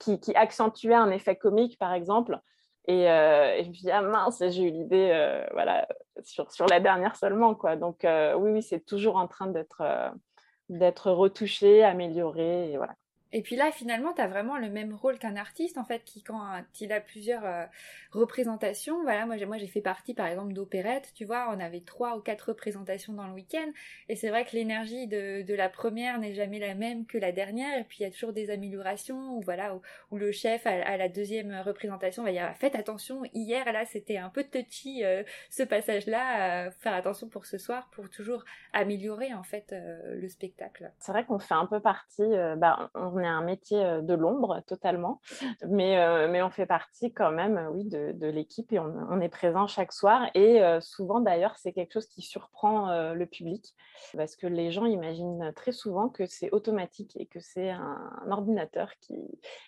qui, qui accentuait un effet comique par exemple. Et, euh, je me dit, ah mince, j'ai eu l'idée voilà, sur, la dernière seulement. Quoi. Donc, oui, oui, c'est toujours en train d'être retouché, amélioré. Voilà. Et puis là, finalement, tu as vraiment le même rôle qu'un artiste, en fait, qui, quand il a plusieurs euh, représentations, voilà, moi, moi j'ai fait partie, par exemple, d'opérette, tu vois, on avait trois ou quatre représentations dans le week-end, et c'est vrai que l'énergie de, de, la première n'est jamais la même que la dernière, et puis il y a toujours des améliorations, ou voilà, où, le chef, à, la deuxième représentation, va dire, faites attention, hier, là, c'était un peu touchy, euh, ce passage-là, faire attention pour ce soir, pour toujours améliorer, en fait, euh, le spectacle. C'est vrai qu'on fait un peu partie, bah, on on est un métier de l'ombre totalement, mais, mais on fait partie quand même, oui, de, l'équipe et on, est présent chaque soir. Et souvent d'ailleurs, c'est quelque chose qui surprend le public parce que les gens imaginent très souvent que c'est automatique et que c'est un, ordinateur qui,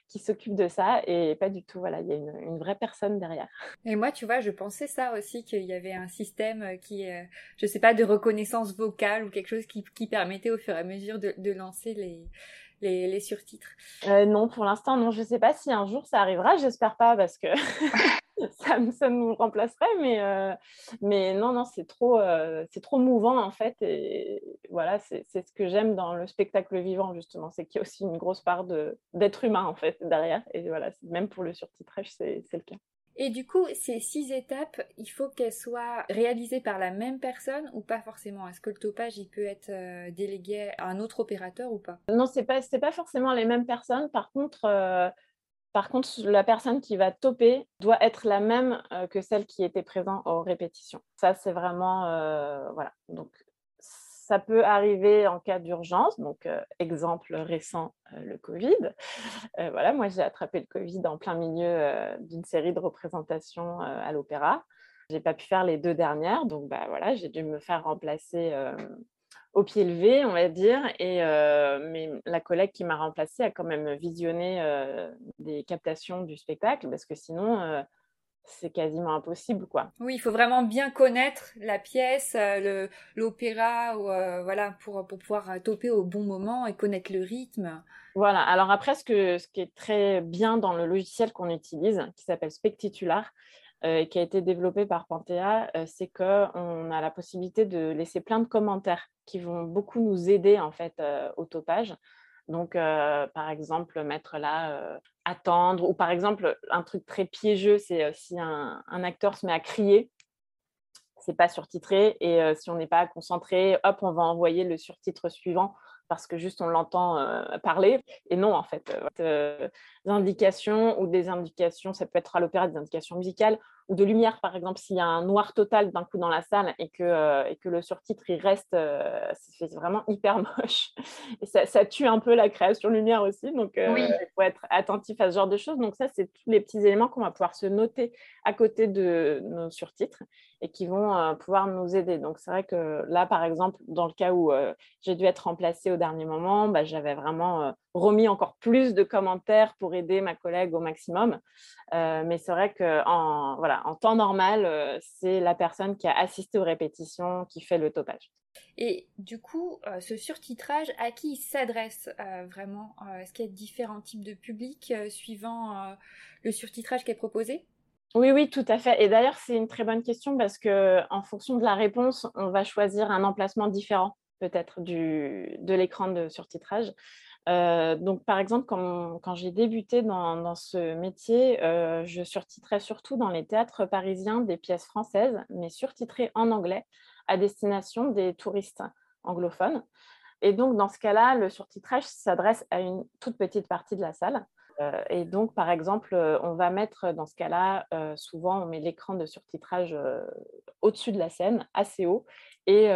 qui s'occupe de ça et pas du tout. Voilà, il y a une, vraie personne derrière. Et moi, tu vois, je pensais ça aussi qu'il y avait un système qui, je sais pas, de reconnaissance vocale ou quelque chose qui, permettait au fur et à mesure de lancer les les, surtitres euh, Non, pour l'instant, non. Je ne sais pas si un jour ça arrivera. J'espère pas parce que ça, ça, nous remplacerait. Mais, euh, mais non, non, c'est trop, euh, c'est trop mouvant en fait. Et voilà, c'est ce que j'aime dans le spectacle vivant justement. C'est qu'il y a aussi une grosse part d'être humain en fait derrière. Et voilà, même pour le surtitrage, c'est le cas. Et du coup, ces six étapes, il faut qu'elles soient réalisées par la même personne ou pas forcément? Est-ce que le topage, il peut être euh, délégué à un autre opérateur ou pas? Non, c'est pas pas forcément les mêmes personnes. Par contre, euh, par contre, la personne qui va toper doit être la même euh, que celle qui était présente aux répétitions. Ça, c'est vraiment voilà. Donc ça peut arriver en cas d'urgence, donc exemple récent, le Covid. voilà, moi j'ai attrapé le Covid en plein milieu d'une série de représentations à l'opéra. J'ai pas pu faire les deux dernières, donc bah, voilà, j'ai dû me faire remplacer au pied levé, on va dire. Et mais la collègue qui m'a remplacée a quand même visionné des captations du spectacle, parce que sinon c'est quasiment impossible quoi. Oui, il faut vraiment bien connaître la pièce, euh, l'opéra euh, voilà pour, pour pouvoir toper au bon moment et connaître le rythme. Voilà. Alors après ce que ce qui est très bien dans le logiciel qu'on utilise qui s'appelle Spectitular euh, et qui a été développé par Panthea, c'est que on a la possibilité de laisser plein de commentaires qui vont beaucoup nous aider en fait au topage. Donc, par exemple, mettre là attendre, ou par exemple, un truc très piégeux, c'est si un, acteur se met à crier, c'est pas surtitré, et si on n'est pas concentré, hop, on va envoyer le surtitre suivant parce que juste on l'entend parler. Et non, en fait, des indications ou des indications, ça peut être à l'opéra des indications musicales ou de lumière, par exemple, s'il y a un noir total d'un coup dans la salle et que, euh, et que le surtitre, il reste, euh, c'est vraiment hyper moche. Et ça, tue un peu la création lumière aussi. Donc, euh, il faut être attentif à ce genre de choses. Donc, ça, c'est tous les petits éléments qu'on va pouvoir se noter à côté de nos surtitres et qui vont pouvoir nous aider. Donc, c'est vrai que là, par exemple, dans le cas où j'ai dû être remplacée au dernier moment, bah, j'avais vraiment remis encore plus de commentaires pour aider ma collègue au maximum. Euh, mais c'est vrai qu'en voilà, en temps normal, euh, c'est la personne qui a assisté aux répétitions qui fait le topage. Et du coup, euh, ce surtitrage, à qui il s'adresse vraiment Est-ce qu'il y a différents types de publics suivant le surtitrage qui est proposé? Oui, oui, tout à fait. Et d'ailleurs, c'est une très bonne question parce que en fonction de la réponse, on va choisir un emplacement différent peut-être de l'écran de surtitrage. Euh, donc, par exemple, quand, j'ai débuté dans, ce métier, euh, je surtitrais surtout dans les théâtres parisiens des pièces françaises, mais surtitrées en anglais à destination des touristes anglophones. Et donc, dans ce cas-là, le surtitrage s'adresse à une toute petite partie de la salle. Euh, et donc, par exemple, on va mettre dans ce cas-là, souvent, on met l'écran de surtitrage au-dessus de la scène, assez haut, et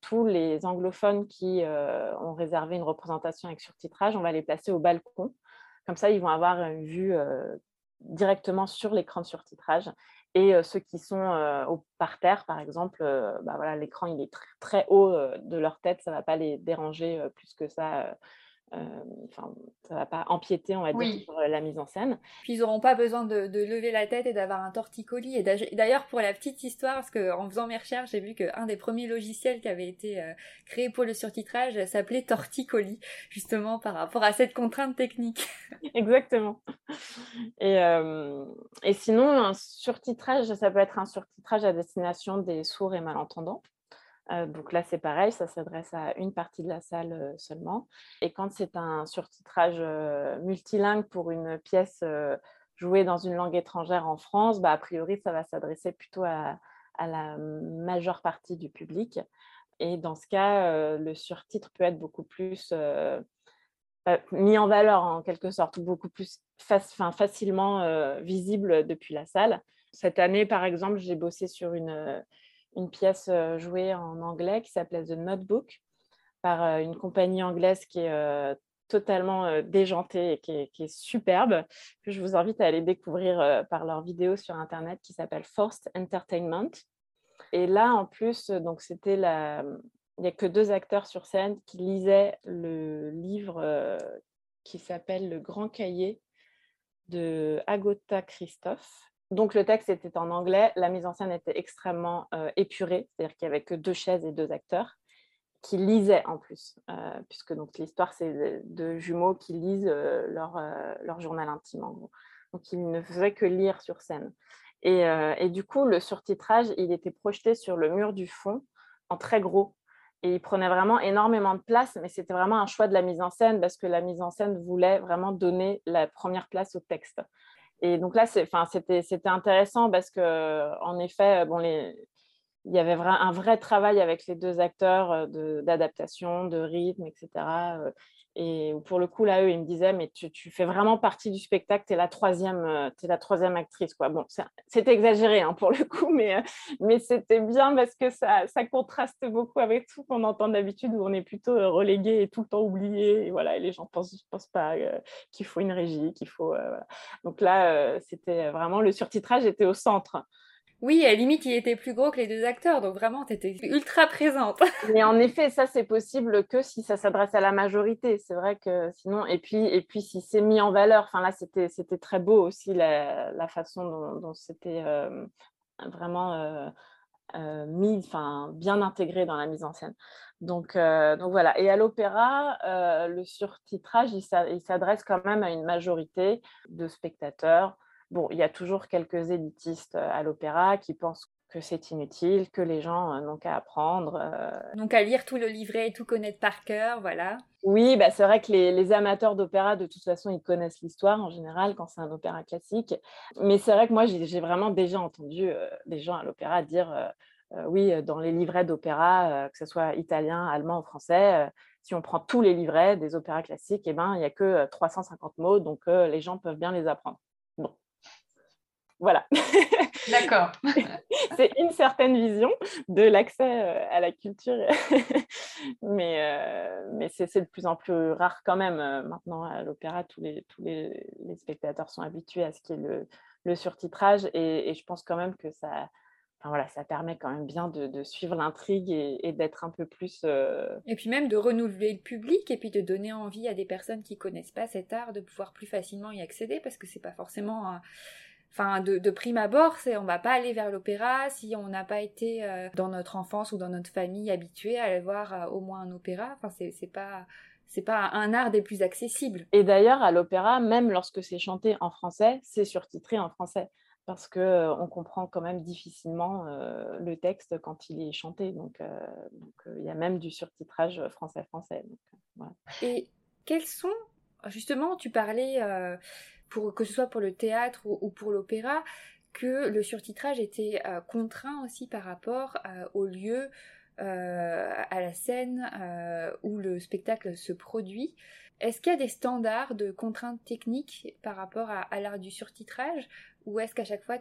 tous les anglophones qui ont réservé une représentation avec surtitrage, on va les placer au balcon. Comme ça, ils vont avoir une vue directement sur l'écran de surtitrage. Et ceux qui sont au parterre, par exemple, bah l'écran il est très haut de leur tête, ça ne va pas les déranger plus que ça euh, enfin, ça va pas empiéter, on va dire, sur euh, la mise en scène. Puis ils n'auront pas besoin de, lever la tête et d'avoir un torticolis. Et d'ailleurs, pour la petite histoire, parce qu'en faisant mes recherches, j'ai vu qu'un des premiers logiciels qui avait été euh, créé pour le surtitrage s'appelait Torticolis, justement par rapport à cette contrainte technique. Exactement. Et, et sinon, un surtitrage, ça peut être un surtitrage à destination des sourds et malentendants. Euh, donc là, c'est pareil, ça s'adresse à une partie de la salle euh, seulement. Et quand c'est un surtitrage euh, multilingue pour une pièce jouée dans une langue étrangère en France, bah, a priori, ça va s'adresser plutôt à, la majeure partie du public. Et dans ce cas, le surtitre peut être beaucoup plus mis en valeur en quelque sorte, ou beaucoup plus facilement visible depuis la salle. Cette année, par exemple, j'ai bossé sur une une pièce euh, jouée en anglais qui s'appelait The Notebook par euh, une compagnie anglaise qui est euh, totalement déjantée et qui est, superbe, que je vous invite à aller découvrir par leur vidéo sur Internet qui s'appelle Forced Entertainment. Et là, en plus, donc c'était la... il n'y a que deux acteurs sur scène qui lisaient le livre qui s'appelle Le Grand Cahier de Agota Christophe, donc le texte était en anglais, la mise en scène était extrêmement euh, épurée, c'est-à-dire qu'il n'y avait que deux chaises et deux acteurs qui lisaient en plus, euh, puisque donc l'histoire c'est deux jumeaux qui lisent euh, leur, leur, journal intime. Donc ils ne faisaient que lire sur scène. Et, et, du coup, le surtitrage, il était projeté sur le mur du fond en très gros. Et il prenait vraiment énormément de place, mais c'était vraiment un choix de la mise en scène parce que la mise en scène voulait vraiment donner la première place au texte. Et donc là, c'était intéressant parce que, en effet, les, il y avait un vrai travail avec les deux acteurs d'adaptation, de, rythme, etc. Et pour le coup, là, eux, ils me disaient, mais tu, fais vraiment partie du spectacle, tu es la troisième, es la troisième actrice. Quoi. Bon, c'est exagéré hein, pour le coup, mais, mais c'était bien parce que ça, ça contraste beaucoup avec tout qu'on entend d'habitude où on est plutôt relégué et tout le temps oublié. Et, voilà, les gens ne pensent, pensent, pas qu'il faut une régie, qu'il faut. Donc là, c'était vraiment le surtitrage était au centre. Oui, à limite, il était plus gros que les deux acteurs, donc vraiment, tu étais ultra présente. Mais en effet, ça, c'est possible que si ça s'adresse à la majorité. C'est vrai que sinon, et puis, et puis si c'est mis en valeur, enfin là, c'était, très beau aussi la, façon dont, c'était euh, vraiment euh, euh, mis, bien intégré dans la mise en scène. Donc, donc voilà. Et à l'opéra, le surtitrage, il s'adresse quand même à une majorité de spectateurs bon, il y a toujours quelques élitistes euh, à l'opéra qui pensent que c'est inutile, que les gens euh, n'ont qu'à apprendre. Donc à lire tout le livret et tout connaître par cœur, voilà. Oui, bah c'est vrai que les, amateurs d'opéra, de toute façon, ils connaissent l'histoire en général quand c'est un opéra classique. Mais c'est vrai que moi, j'ai vraiment déjà entendu des gens à l'opéra dire, oui, dans les livrets d'opéra, que ce soit italien, allemand ou français, si on prend tous les livrets des opéras classiques, eh ben, il n'y a que 350 mots, donc les gens peuvent bien les apprendre. Voilà. D'accord. c'est une certaine vision de l'accès euh, à la culture, mais, euh, mais c'est de plus en plus rare quand même. Euh, maintenant, à l'opéra, tous, les, tous les, spectateurs sont habitués à ce qui est le, le surtitrage et, je pense quand même que ça, Enfin, voilà, ça permet quand même bien de, suivre l'intrigue et, d'être un peu plus. Et puis même de renouveler le public et puis de donner envie à des personnes qui connaissent pas cet art de pouvoir plus facilement y accéder parce que c'est pas forcément enfin de, prime abord, c'est on va pas aller vers l'opéra si on n'a pas été euh, dans notre enfance ou dans notre famille habitué à aller voir euh, au moins un opéra. Enfin c'est pas c'est pas un art des plus accessibles. Et d'ailleurs à l'opéra, même lorsque c'est chanté en français, c'est surtitré en français parce que euh, on comprend quand même difficilement le texte quand il est chanté. Donc il y a même du surtitrage français-français. Et quels sont justement, tu parlais que ce soit pour le théâtre ou, pour l'opéra, que le surtitrage était euh, contraint aussi par rapport euh, au lieu, euh, à la scène où le spectacle se produit. Est-ce qu'il y a des standards de contraintes techniques par rapport à, l'art du surtitrage ou est-ce qu'à chaque fois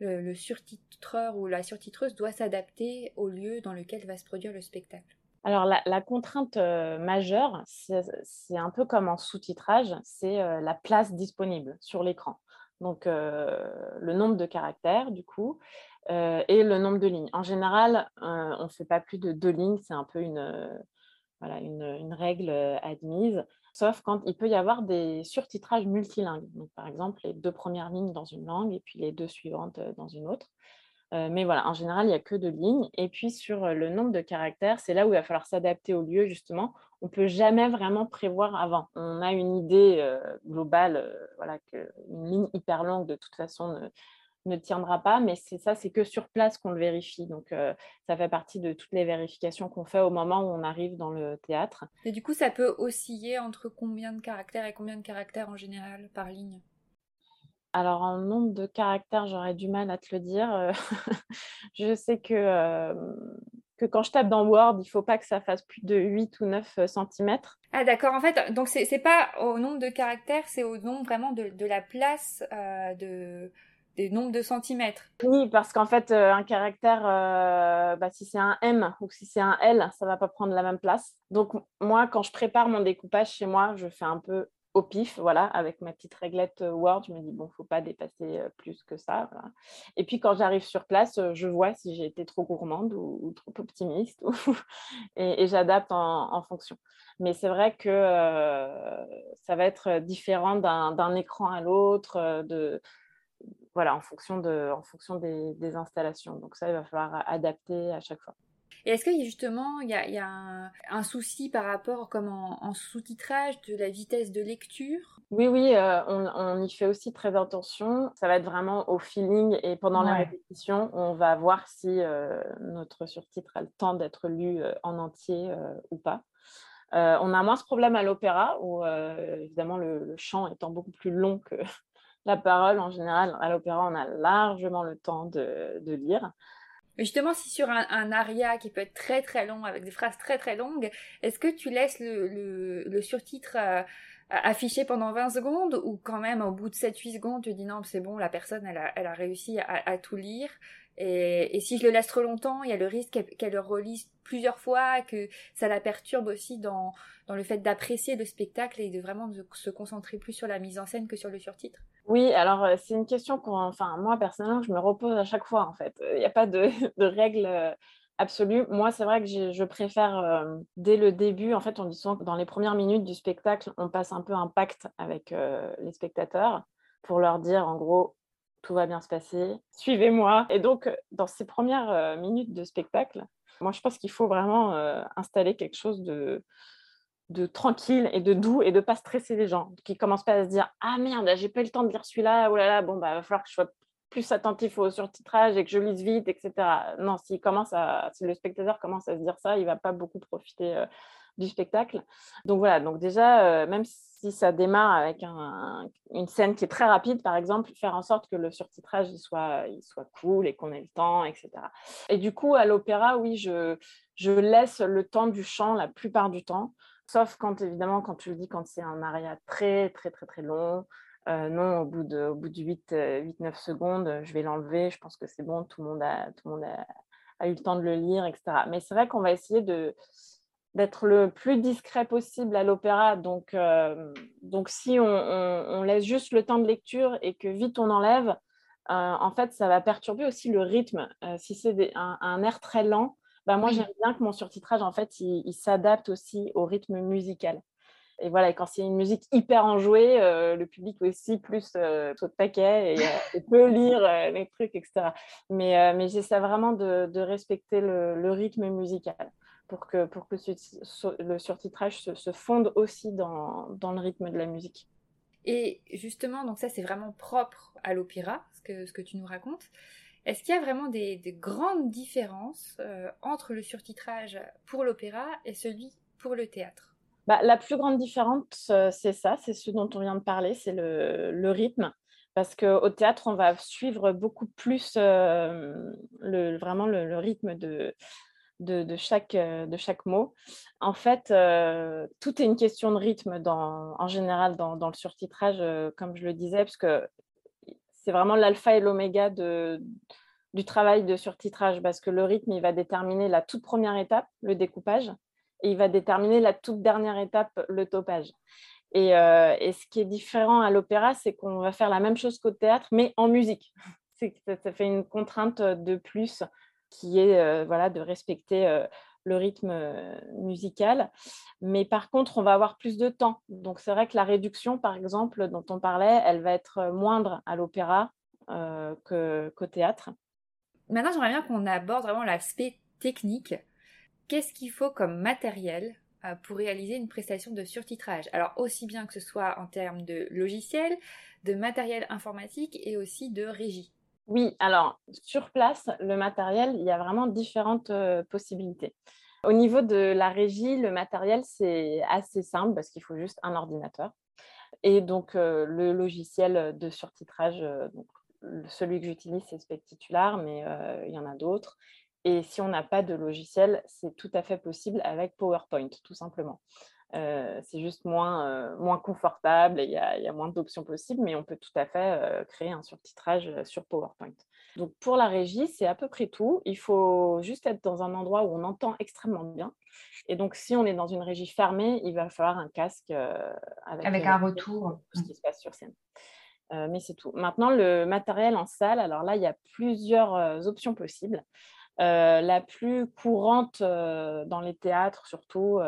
le, surtitreur ou la surtitreuse doit s'adapter au lieu dans lequel va se produire le spectacle? Alors, la, contrainte majeure, c'est un peu comme en sous-titrage, c'est la place disponible sur l'écran. Donc, le nombre de caractères, du coup, et le nombre de lignes. En général, on ne fait pas plus de deux lignes, c'est un peu une, règle admise, sauf quand il peut y avoir des surtitrages multilingues. Donc, par exemple, les deux premières lignes dans une langue et puis les deux suivantes dans une autre mais voilà, en général, il n'y a que deux lignes. Et puis sur le nombre de caractères, c'est là où il va falloir s'adapter au lieu, justement. On ne peut jamais vraiment prévoir avant. On a une idée globale, voilà, qu'une ligne hyper longue, de toute façon, ne, tiendra pas, mais c'est ça, c'est que sur place qu'on le vérifie. Donc, ça fait partie de toutes les vérifications qu'on fait au moment où on arrive dans le théâtre. Et du coup, ça peut osciller entre combien de caractères et combien de caractères en général par ligne? Alors, en nombre de caractères, j'aurais du mal à te le dire. Je sais que, que quand je tape dans Word, il ne faut pas que ça fasse plus de 8 ou 9 cm. Ah d'accord, en fait, donc c'est n'est pas au nombre de caractères, c'est au nombre vraiment de, la place euh, de, des nombres de centimètres. Oui, parce qu'en fait, euh, un caractère, bah, si c'est un M ou si c'est un L, ça ne va pas prendre la même place. Donc moi, quand je prépare mon découpage chez moi, je fais un peu au pif, voilà, avec ma petite réglette euh, Word, je me dis, bon, faut pas dépasser euh, plus que ça. Et puis quand j'arrive sur place, euh, je vois si j'ai été trop gourmande ou, trop optimiste, et, j'adapte en, fonction. Mais c'est vrai que ça va être différent d'un écran à l'autre, de, voilà, en fonction, de, en fonction des, des installations. Donc ça, il va falloir adapter à chaque fois. Et est-ce qu'il justement il y a, un, souci par rapport comme en, sous-titrage de la vitesse de lecture? Oui, oui, euh, on, y fait aussi très attention. Ça va être vraiment au feeling et pendant la répétition, on va voir si euh, notre surtitre a le temps d'être lu euh, en entier ou pas. on a moins ce problème à l'opéra où évidemment le, chant étant beaucoup plus long que, la parole, en général, à l'opéra, on a largement le temps de, lire. Justement, si sur un, aria qui peut être très très long, avec des phrases très très longues, est-ce que tu laisses le, surtitre euh, affiché pendant 20 secondes ou quand même au bout de 7-8 secondes, tu dis non, c'est bon, la personne, elle a, réussi à, tout lire et, si je le laisse trop longtemps, il y a le risque qu'elle le relise plusieurs fois, que ça la perturbe aussi dans, dans le fait d'apprécier le spectacle et de vraiment se concentrer plus sur la mise en scène que sur le surtitre? Oui, alors c'est une question qu'on, enfin moi personnellement, je me repose à chaque fois en fait. Il n'y a pas de, règle absolue. Moi, c'est vrai que je préfère dès le début, en fait, on dit que dans les premières minutes du spectacle, on passe un peu un pacte avec les spectateurs pour leur dire en gros tout va bien se passer, suivez-moi. Et donc, dans ces premières minutes de spectacle, moi, je pense qu'il faut vraiment installer quelque chose de, de tranquille et de doux et de pas stresser les gens, qui commencent pas à se dire ah merde, j'ai pas eu le temps de lire celui-là, oh là là, bon bah va falloir que je sois plus attentif au surtitrage et que je lise vite, etc. Non, commence à, si le spectateur commence à se dire ça, il va pas beaucoup profiter du spectacle. Donc voilà, donc déjà, même si ça démarre avec une scène qui est très rapide, par exemple, faire en sorte que le surtitrage soit, il soit cool et qu'on ait le temps, etc. Et du coup, à l'opéra, oui, je, je laisse le temps du chant la plupart du temps. Sauf quand, évidemment, quand tu le dis, quand c'est un aria très, très, très, très long. Euh, non, au bout de, au bout de 8-9 euh, secondes, je vais l'enlever. Je pense que c'est bon, tout le monde, a, tout le monde a, eu le temps de le lire, etc. Mais c'est vrai qu'on va essayer de, d'être le plus discret possible à l'opéra. Donc, euh, donc si on, laisse juste le temps de lecture et que vite on enlève, en fait, ça va perturber aussi le rythme. si c'est un, air très lent, bah, moi, j'aime bien que mon surtitrage, en fait, il, s'adapte aussi au rythme musical. Et voilà, quand c'est une musique hyper enjouée, euh, le public aussi plus euh, de paquet et, euh, peut lire euh, les trucs, etc. Mais, mais j'essaie vraiment de, respecter le, rythme musical pour que, pour que le surtitrage se, fonde aussi dans, dans, le rythme de la musique. Et justement, donc ça, c'est vraiment propre à l'opéra, ce que, ce que tu nous racontes. Est-ce qu'il y a vraiment des, grandes différences euh, entre le surtitrage pour l'opéra et celui pour le théâtre? Bah, La plus grande différence, euh, c'est ça, c'est ce dont on vient de parler, c'est le, rythme. Parce qu'au théâtre, on va suivre beaucoup plus euh, vraiment le, rythme de, chaque, mot. En fait, tout est une question de rythme en général dans le surtitrage, comme je le disais, parce que c'est vraiment l'alpha et l'oméga du travail de surtitrage parce que le rythme, il va déterminer la toute première étape, le découpage, et il va déterminer la toute dernière étape, le topage. Et, euh, ce qui est différent à l'opéra, c'est qu'on va faire la même chose qu'au théâtre, mais en musique. Ça, fait une contrainte de plus qui est euh, voilà, de respecter euh, le rythme musical. Mais par contre, on va avoir plus de temps. Donc, c'est vrai que la réduction, par exemple, dont on parlait, elle va être moindre à l'opéra qu'au théâtre. Maintenant, j'aimerais bien qu'on aborde vraiment l'aspect technique. Qu'est-ce qu'il faut comme matériel pour réaliser une prestation de surtitrage? Alors, aussi bien que ce soit en termes de logiciel, de matériel informatique et aussi de régie. Oui, alors sur place, le matériel, il y a vraiment différentes euh, possibilités. Au niveau de la régie, le matériel, c'est assez simple parce qu'il faut juste un ordinateur. Et donc, euh, le logiciel de surtitrage, euh, celui que j'utilise, c'est Spectitular, mais il y en a d'autres. Et si on n'a pas de logiciel, c'est tout à fait possible avec PowerPoint, tout simplement. Euh, c'est juste moins, euh, moins confortable et il y, a moins d'options possibles, mais on peut tout à fait euh, créer un surtitrage sur PowerPoint. Donc pour la régie, c'est à peu près tout. Il faut juste être dans un endroit où on entend extrêmement bien. Et donc si on est dans une régie fermée, il va falloir un casque avec, un retour. ce qui se passe sur scène. mais c'est tout. Maintenant, le matériel en salle, alors là, il y a plusieurs options possibles. la plus courante dans les théâtres, surtout,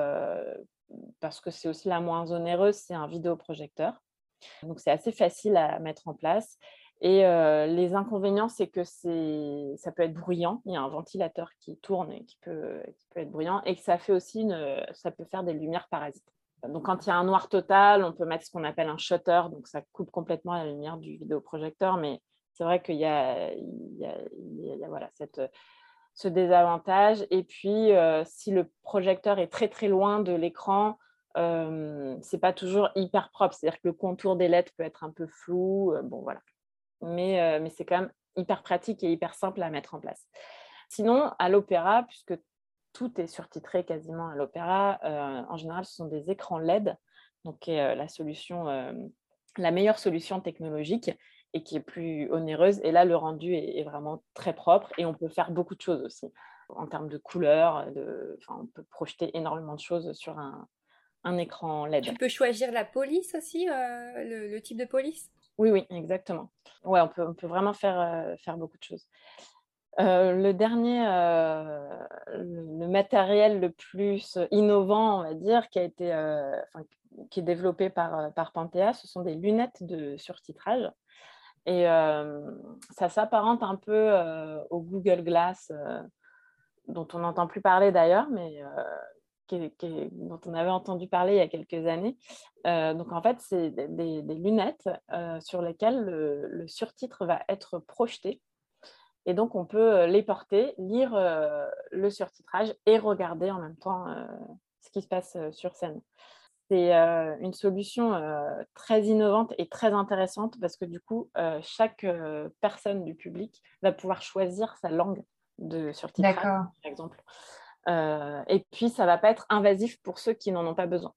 parce que c'est aussi la moins onéreuse, c'est un vidéoprojecteur. Donc c'est assez facile à mettre en place. Et euh, les inconvénients, c'est que ça peut être bruyant. Il y a un ventilateur qui tourne et qui peut, être bruyant. Et que ça fait aussi ça peut faire des lumières parasites. Donc quand il y a un noir total, on peut mettre ce qu'on appelle un shutter. Donc ça coupe complètement la lumière du vidéoprojecteur. Mais c'est vrai qu'il y a, voilà, cette, ce désavantage. Et puis, euh, si le projecteur est très très loin de l'écran, euh, c'est pas toujours hyper propre. C'est-à-dire que le contour des lettres peut être un peu flou. bon, voilà. Mais, mais c'est quand même hyper pratique et hyper simple à mettre en place. Sinon, à l'opéra, puisque tout est surtitré quasiment à l'opéra, en général, ce sont des écrans LED, donc la solution, la meilleure solution technologique et qui est plus onéreuse. Et là, le rendu est, vraiment très propre et on peut faire beaucoup de choses aussi. En termes de couleurs, de... on peut projeter énormément de choses sur un, un écran LED. Tu peux choisir la police aussi, euh, le, type de police? Oui, oui, exactement. Ouais, on peut, on peut vraiment faire, euh, faire beaucoup de choses. Euh, le dernier, le, matériel le plus innovant, on va dire, qui a été, qui est développé par, par Panthea, ce sont des lunettes de surtitrage. Et ça s'apparente un peu au Google Glass, dont on n'entend plus parler d'ailleurs, mais dont on avait entendu parler il y a quelques années. donc en fait, c'est des, lunettes sur lesquelles le, surtitre va être projeté. Et donc on peut les porter, lire le surtitrage et regarder en même temps ce qui se passe sur scène c'est une solution très innovante et très intéressante parce que du coup, chaque personne du public va pouvoir choisir sa langue de surtitrage, par exemple. et puis, ça ne va pas être invasif pour ceux qui n'en ont pas besoin.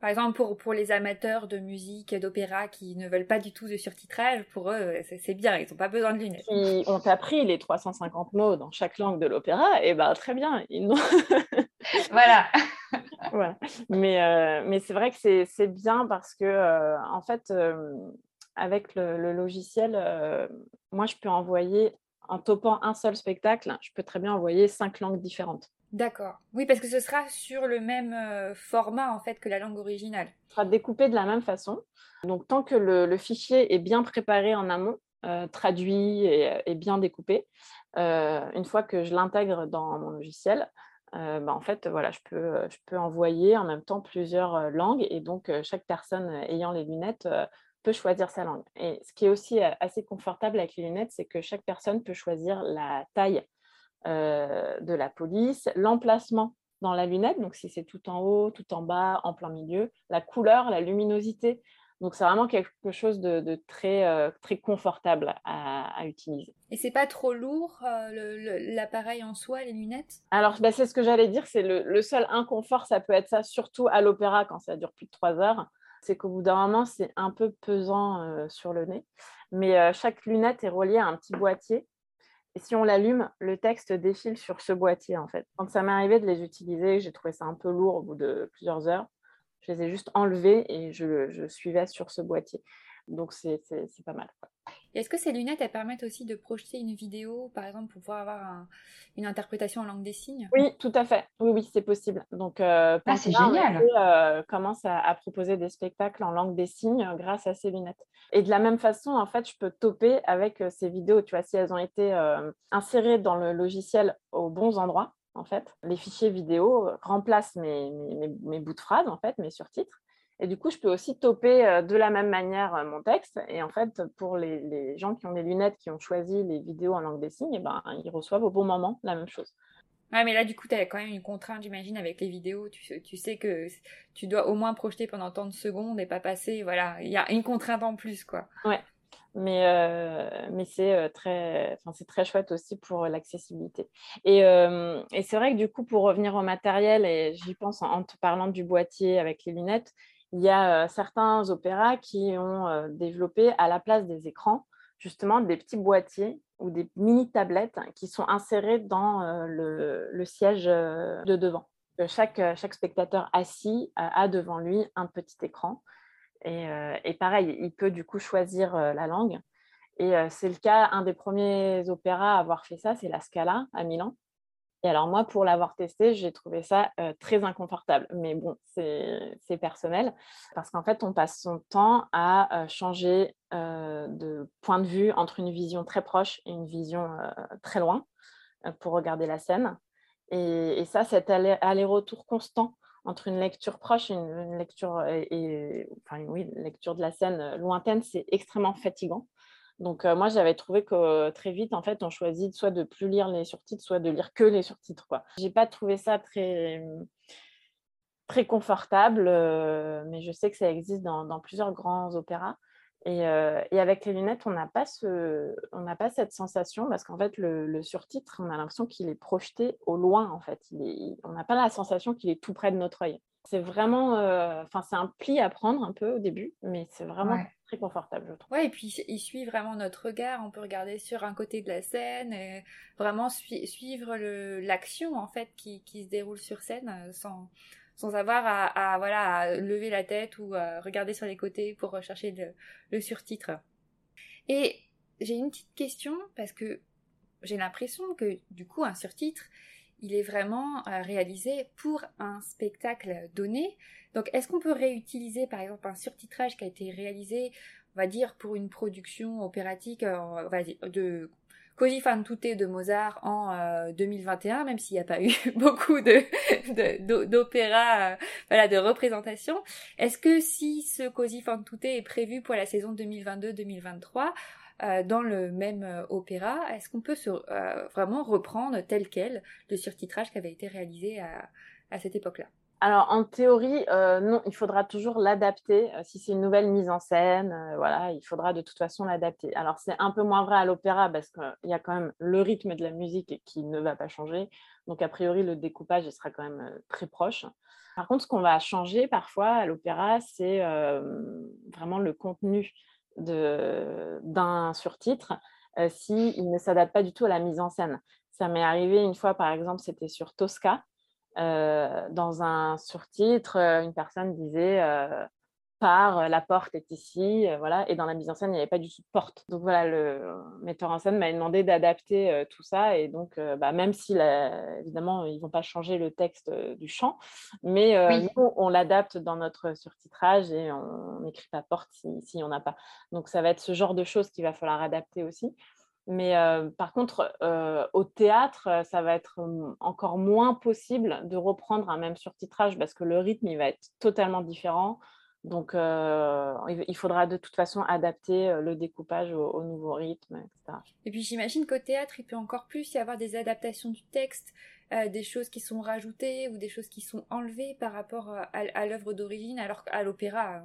Par exemple, pour, pour les amateurs de musique, d'opéra qui ne veulent pas du tout de surtitrage, pour eux, c'est bien, ils n'ont pas besoin de lunettes. Si on t'a pris les 350 mots dans chaque langue de l'opéra, et eh ben très bien, ils voilà. Mais, euh, mais c'est vrai que c'est bien parce que, euh, en fait, euh, avec le, logiciel, moi, je peux envoyer, en topant un seul spectacle, je peux très bien envoyer cinq langues différentes. D'accord. Oui, parce que ce sera sur le même format, en fait, que la langue originale. Ce sera découpé de la même façon. Donc, tant que le, fichier est bien préparé en amont, traduit et, et, bien découpé, une fois que je l'intègre dans mon logiciel, euh, bah, en fait, voilà, je peux, euh, je peux envoyer en même temps plusieurs euh, langues et donc chaque personne ayant les lunettes peut choisir sa langue. Et ce qui est aussi assez confortable avec les lunettes, c'est que chaque personne peut choisir la taille de la police, l'emplacement dans la lunette, donc si c'est tout en haut, tout en bas, en plein milieu, la couleur, la luminosité. Donc c'est vraiment quelque chose de, très, euh, très confortable à, utiliser. Et c'est pas trop lourd euh, l'appareil en soi, les lunettes? Alors bah, c'est ce que j'allais dire, c'est le, seul inconfort, ça peut être ça, surtout à l'opéra quand ça dure plus de trois heures. C'est qu'au bout d'un moment, c'est un peu pesant euh, sur le nez. Mais chaque lunette est reliée à un petit boîtier. Si on l'allume, le texte défile sur ce boîtier en fait. Quand ça m'est arrivé de les utiliser, j'ai trouvé ça un peu lourd au bout de plusieurs heures je les ai juste enlevés et je, suivais sur ce boîtier. Donc c'est pas mal. Est-ce que ces lunettes, elles permettent aussi de projeter une vidéo, par exemple, pour pouvoir avoir une interprétation en langue des signes? Oui, tout à fait. Oui, oui, c'est possible. Donc, euh, ah, c'est génial. Euh, commence à, proposer des spectacles en langue des signes grâce à ces lunettes. Et de la même façon, en fait, je peux toper avec euh, ces vidéos. Tu vois, si elles ont été insérées dans le logiciel aux bons endroits, en fait. Les fichiers vidéo euh, remplacent mes, mes, bouts de phrases, en fait, mes surtitres. Et du coup, je peux aussi toper euh, de la même manière euh, mon texte. Et en fait, pour les, gens qui ont des lunettes, qui ont choisi les vidéos en langue des signes, eh ben, ils reçoivent au bon moment la même chose. Ouais, mais là, du coup, tu as quand même une contrainte, j'imagine, avec les vidéos. Tu, tu, sais que tu dois au moins projeter pendant tant de secondes et pas passer. Voilà, il y a une contrainte en plus, quoi. Ouais, mais, euh, mais c'est très, c'est très chouette aussi pour l'accessibilité. Et, euh, et c'est vrai que du coup, pour revenir au matériel, et j'y pense en, te parlant du boîtier avec les lunettes, il y a certains opéras qui ont développé à la place des écrans justement des petits boîtiers ou des mini tablettes qui sont insérées dans le, siège de devant. Chaque, spectateur assis a devant lui un petit écran euh, et, pareil, il peut du coup choisir la langue. Et c'est le cas, un des premiers opéras à avoir fait ça, c'est la Scala à Milan. Et alors moi, pour l'avoir testé, j'ai trouvé ça très inconfortable. Mais bon, c'est personnel, parce qu'en fait, on passe son temps à changer de point de vue entre une vision très proche et une vision très loin pour regarder la scène. Et, ça, cet aller-retour constant entre une lecture proche et une, lecture, enfin, oui, lecture de la scène lointaine, c'est extrêmement fatigant. Donc moi, j'avais trouvé que très vite, en fait, on choisit soit de plus lire les surtitres, soit de lire que les surtitres. Je n'ai pas trouvé ça très, très confortable, mais je sais que ça existe dans, plusieurs grands opéras. Et, avec les lunettes, on n'a pas, ce, pas cette sensation parce qu'en fait, le, surtitre, on a l'impression qu'il est projeté au loin. En fait, on n'a pas la sensation qu'il est tout près de notre œil. C'est vraiment, enfin, c'est un pli à prendre un peu au début, mais c'est vraiment très confortable, je trouve. Ouais, et puis il suit vraiment notre regard. On peut regarder sur un côté de la scène et vraiment suivre l'action en fait qui, se déroule sur scène sans sans avoir à, voilà, lever la tête ou à regarder sur les côtés pour rechercher le, surtitre. Et j'ai une petite question parce que j'ai l'impression que du coup un surtitre, il est vraiment euh, réalisé pour un spectacle donné. Donc est-ce qu'on peut réutiliser par exemple un surtitrage qui a été réalisé, on va dire, pour une production opératique euh, de Così fan tutte de Mozart en 2021, euh, même s'il n'y a pas eu beaucoup de, d'opéras, euh, voilà, de représentations. Est-ce que si ce Così fan tutte est prévu pour la saison 2022-2023, euh, dans le même opéra, est-ce qu'on peut vraiment reprendre tel quel le surtitrage qui avait été réalisé à cette époque-là? Alors, en théorie, euh, non, il faudra toujours l'adapter. Euh, si c'est une nouvelle mise en scène, euh, voilà, il faudra de toute façon l'adapter. Alors, c'est un peu moins vrai à l'opéra parce qu'il y a quand même le rythme de la musique qui ne va pas changer. Donc, a priori, le découpage sera quand même très proche. Par contre, ce qu'on va changer parfois à l'opéra, c'est vraiment le contenu d'un surtitre s'il ne s'adapte pas du tout à la mise en scène. Ça m'est arrivé une fois, par exemple, c'était sur Tosca. Euh, dans un surtitre, euh, une personne disait euh, par la porte est ici, voilà, et dans la mise en scène, il n'y avait pas du tout de porte. Donc voilà, le metteur en scène m'a demandé d'adapter tout ça, et donc bah, même si évidemment ils vont pas changer le texte du chant, mais nous on l'adapte dans notre surtitrage et on n'écrit pas porte si, si on n'a pas. Donc ça va être ce genre de choses qu'il va falloir adapter aussi. Mais par contre, au théâtre, ça va être encore moins possible de reprendre un même surtitrage parce que le rythme, il va être totalement différent. Donc, il faudra de toute façon adapter le découpage au, nouveau rythme, etc. Et puis, j'imagine qu'au théâtre, il peut encore plus y avoir des adaptations du texte, des choses qui sont rajoutées ou des choses qui sont enlevées par rapport à, à l'œuvre d'origine, alors qu'à l'opéra,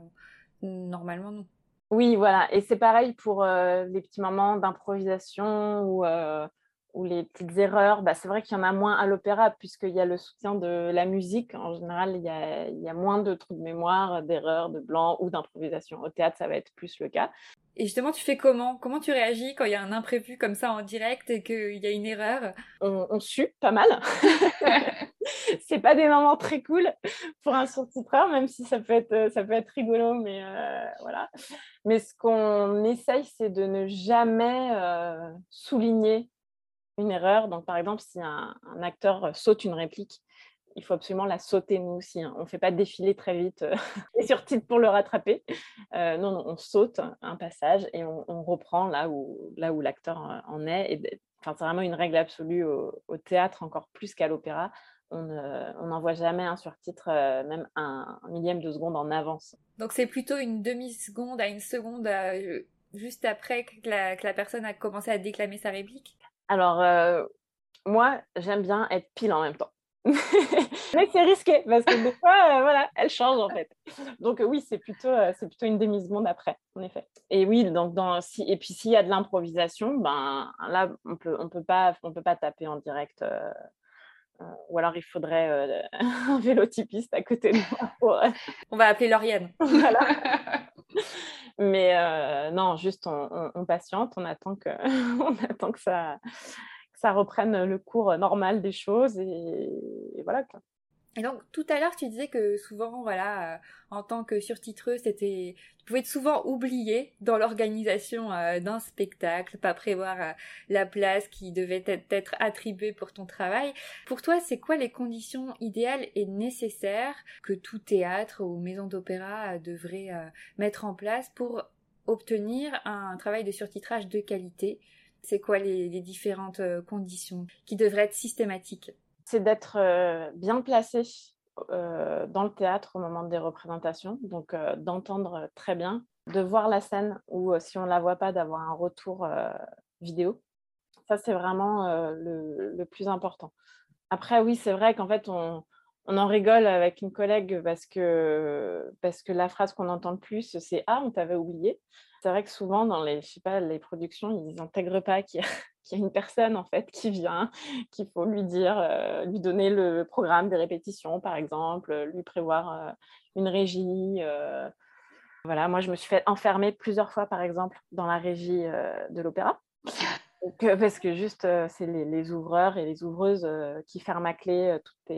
normalement, non. Oui, voilà. Et c'est pareil pour euh, les petits moments d'improvisation ou, euh, ou, les petites erreurs. Bah, c'est vrai qu'il y en a moins à l'opéra puisqu'il y a le soutien de la musique. En général, il y a, il y a moins de trous de mémoire, d'erreurs, de blancs ou d'improvisation. Au théâtre, ça va être plus le cas. Et justement, tu fais comment? Comment tu réagis quand il y a un imprévu comme ça en direct et qu'il y a une erreur? On, on sue pas mal. c'est pas des moments très cool pour un surtitreur, même si ça peut être, ça peut être rigolo, mais euh, voilà. Mais ce qu'on essaye, c'est de ne jamais euh, souligner une erreur. Donc, par exemple, si un, acteur saute une réplique, il faut absolument la sauter nous aussi. Hein. On ne fait pas défiler très vite euh, les surtitres pour le rattraper. non, non, on saute un passage et on, reprend là où, là où l'acteur en est. C'est vraiment une règle absolue au, théâtre, encore plus qu'à l'opéra on n'envoie jamais un surtitre, euh, même un, millième de seconde en avance. Donc c'est plutôt une demi-seconde à une seconde euh, juste après que la, personne a commencé à déclamer sa réplique? Alors, euh, moi, j'aime bien être pile en même temps. Mais c'est risqué parce que des fois, voilà, elle change en fait. Donc oui, c'est plutôt, c'est plutôt une demi-seconde après, en effet. Et oui, donc dans, si, et puis s'il y a de l'improvisation, ben là, on peut, on peut pas, on peut pas taper en direct euh, ou alors il faudrait euh, un vélotypiste à côté de moi. Euh, on va appeler Lauriane. Mais non, juste on, patiente, on attend que, on attend que ça, reprenne le cours normal des choses et, voilà. Et donc tout à l'heure tu disais que souvent voilà euh, en tant que surtitreuse c'était tu pouvais être souvent oublié dans l'organisation euh, d'un spectacle, pas prévoir euh, la place qui devait être, attribuée pour ton travail. Pour toi, c'est quoi les conditions idéales et nécessaires que tout théâtre ou maison d'opéra devrait mettre en place pour obtenir un travail de surtitrage de qualité? C'est quoi les différentes conditions qui devraient être systématiques? C'est d'être euh, bien placé euh, dans le théâtre au moment des représentations, donc euh, d'entendre très bien, de voir la scène ou si on ne la voit pas, d'avoir un retour vidéo. Ça, c'est vraiment le, plus important. Après, oui, c'est vrai qu'en fait, on, en rigole avec une collègue parce que, parce que la phrase qu'on entend le plus, c'est Ah, on t'avait oublié. C'est vrai que souvent, dans les, productions, ils n'intègrent pas qu'il y, a une personne en fait qui vient, qu'il faut lui dire, euh, lui donner le programme des répétitions, par exemple, lui prévoir euh, une régie. Euh. Voilà, moi, je me suis fait enfermer plusieurs fois, par exemple, dans la régie de l'opéra parce que juste, c'est les, ouvreurs et les ouvreuses qui ferment à clé toutes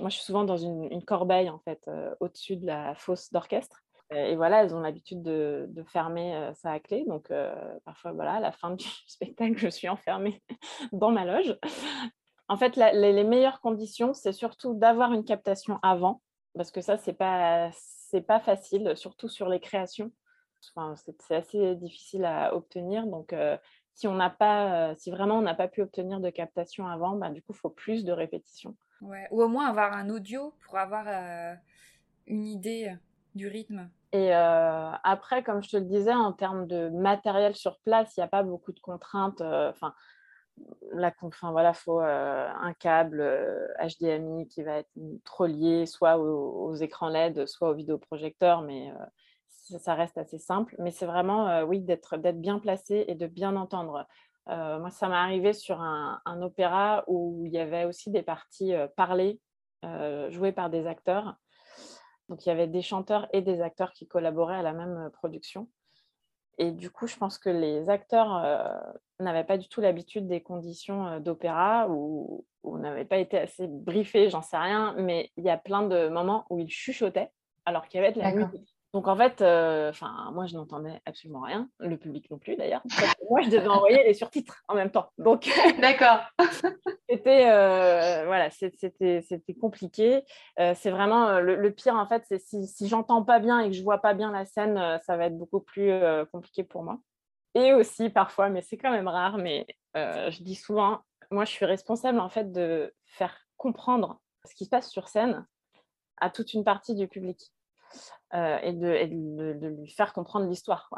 Moi, je suis souvent dans une, corbeille, en fait, au-dessus de la fosse d'orchestre. Et voilà, elles ont l'habitude de, fermer ça à clé. Donc, parfois, voilà, à la fin du spectacle, je suis enfermée dans ma loge. En fait, les, meilleures conditions, c'est surtout d'avoir une captation avant, parce que ça, c'est pas, pas facile, surtout sur les créations. Enfin, c'est assez difficile à obtenir. Donc, si on pas, si vraiment on n'a pas pu obtenir de captation avant, bah, du coup, il faut plus de répétitions. Ou au moins avoir un audio pour avoir une idée du rythme. Et après, comme je te le disais, en termes de matériel sur place, il n'y a pas beaucoup de contraintes. La, enfin voilà, faut un câble HDMI qui va être relié soit aux, aux, écrans LED, soit au vidéoprojecteur, mais ça reste assez simple, mais c'est vraiment, euh, oui, d'être bien placé et de bien entendre. Euh, moi, ça m'est arrivé sur un, opéra où il y avait aussi des parties euh, parlées, jouées par des acteurs. Donc, il y avait des chanteurs et des acteurs qui collaboraient à la même production. Et du coup, je pense que les acteurs n'avaient pas du tout l'habitude des conditions d'opéra ou, n'avaient pas été assez briefés, j'en sais rien, mais il y a plein de moments où ils chuchotaient alors qu'il y avait de la musique. Donc en fait, euh, moi je n'entendais absolument rien, le public non plus d'ailleurs. moi je devais envoyer les surtitres en même temps. Donc d'accord. c'était euh, voilà, c'était c'était compliqué. Euh, c'est vraiment le, pire en fait, c'est si, si j'entends pas bien et que je vois pas bien la scène, ça va être beaucoup plus compliqué pour moi. Et aussi parfois, mais c'est quand même rare, mais je dis souvent, moi je suis responsable en fait de faire comprendre ce qui se passe sur scène à toute une partie du public. Euh, et, de, lui faire comprendre l'histoire.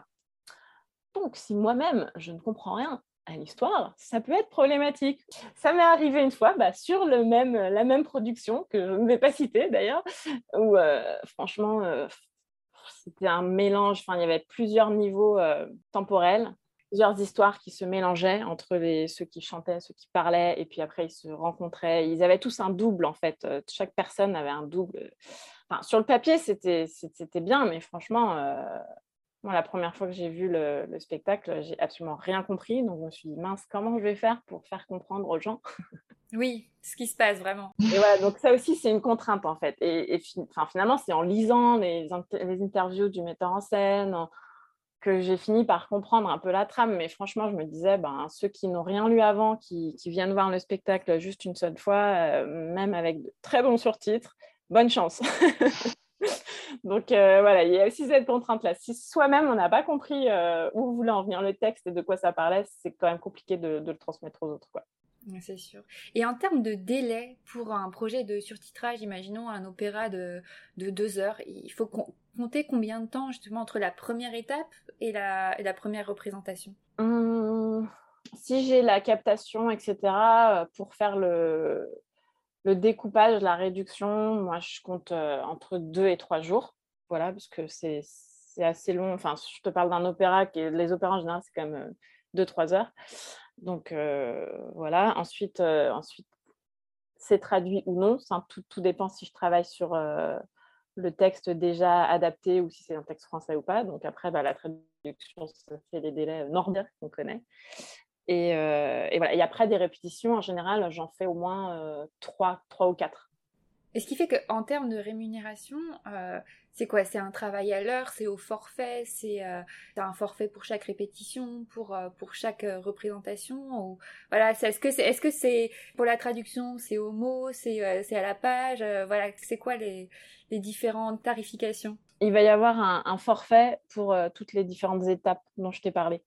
Donc, si moi-même, je ne comprends rien à l'histoire, ça peut être problématique. Ça m'est arrivé une fois bah, sur le même, la même production, que je ne vais pas citer d'ailleurs, où euh, franchement, euh, c'était un mélange, enfin, il y avait plusieurs niveaux temporels, plusieurs histoires qui se mélangeaient entre les, ceux qui chantaient, ceux qui parlaient, et puis après ils se rencontraient. Ils avaient tous un double en fait. Chaque personne avait un double sur le papier, c'était bien, mais franchement, euh, moi, la première fois que j'ai vu le, spectacle, j'ai absolument rien compris. Donc, je me suis dit, mince, comment je vais faire pour faire comprendre aux gens? Oui, ce qui se passe vraiment. Et voilà, donc ça aussi, c'est une contrainte en fait. Et, finalement, c'est en lisant les, interviews du metteur en scène que j'ai fini par comprendre un peu la trame. Mais franchement, je me disais, ben, ceux qui n'ont rien lu avant, qui, viennent voir le spectacle juste une seule fois, euh, même avec de très bons surtitres, bonne chance. Donc euh, voilà, il y a aussi cette contrainte-là. Si soi-même, on n'a pas compris euh, où voulait en venir le texte et de quoi ça parlait, c'est quand même compliqué de, le transmettre aux autres. Quoi. C'est sûr. Et en termes de délai pour un projet de surtitrage, imaginons un opéra de, deux heures, il faut compter combien de temps justement entre la première étape et la, première représentation? Hum, Si j'ai la captation, etc., euh, pour faire le, le découpage, la réduction, moi, je compte euh, entre deux et trois jours. Voilà, parce que c'est assez long. Enfin, je te parle d'un opéra, qui les opéras en général, c'est quand même euh, deux, trois heures. Donc, euh, voilà. Ensuite, ensuite c'est traduit ou non. tout, tout, dépend si je travaille sur le texte déjà adapté ou si c'est un texte français ou pas. Donc, après, bah, la traduction, c'est les délais normaux qu'on connaît. Euh, et, voilà. Et après des répétitions, en général, j'en fais au moins euh, trois, trois ou quatre. Et ce qui fait qu'en termes de rémunération, euh, c'est quoi? C'est un travail à l'heure, c'est au forfait, c'est un forfait pour chaque répétition, pour, pour chaque représentation? Ou... Voilà, est-ce que c'est est -ce c'est pour la traduction, c'est au mot, c'est à la page? Voilà, c'est quoi les, les différentes tarifications? Il va y avoir un, un forfait pour toutes les différentes étapes dont je t'ai parlé.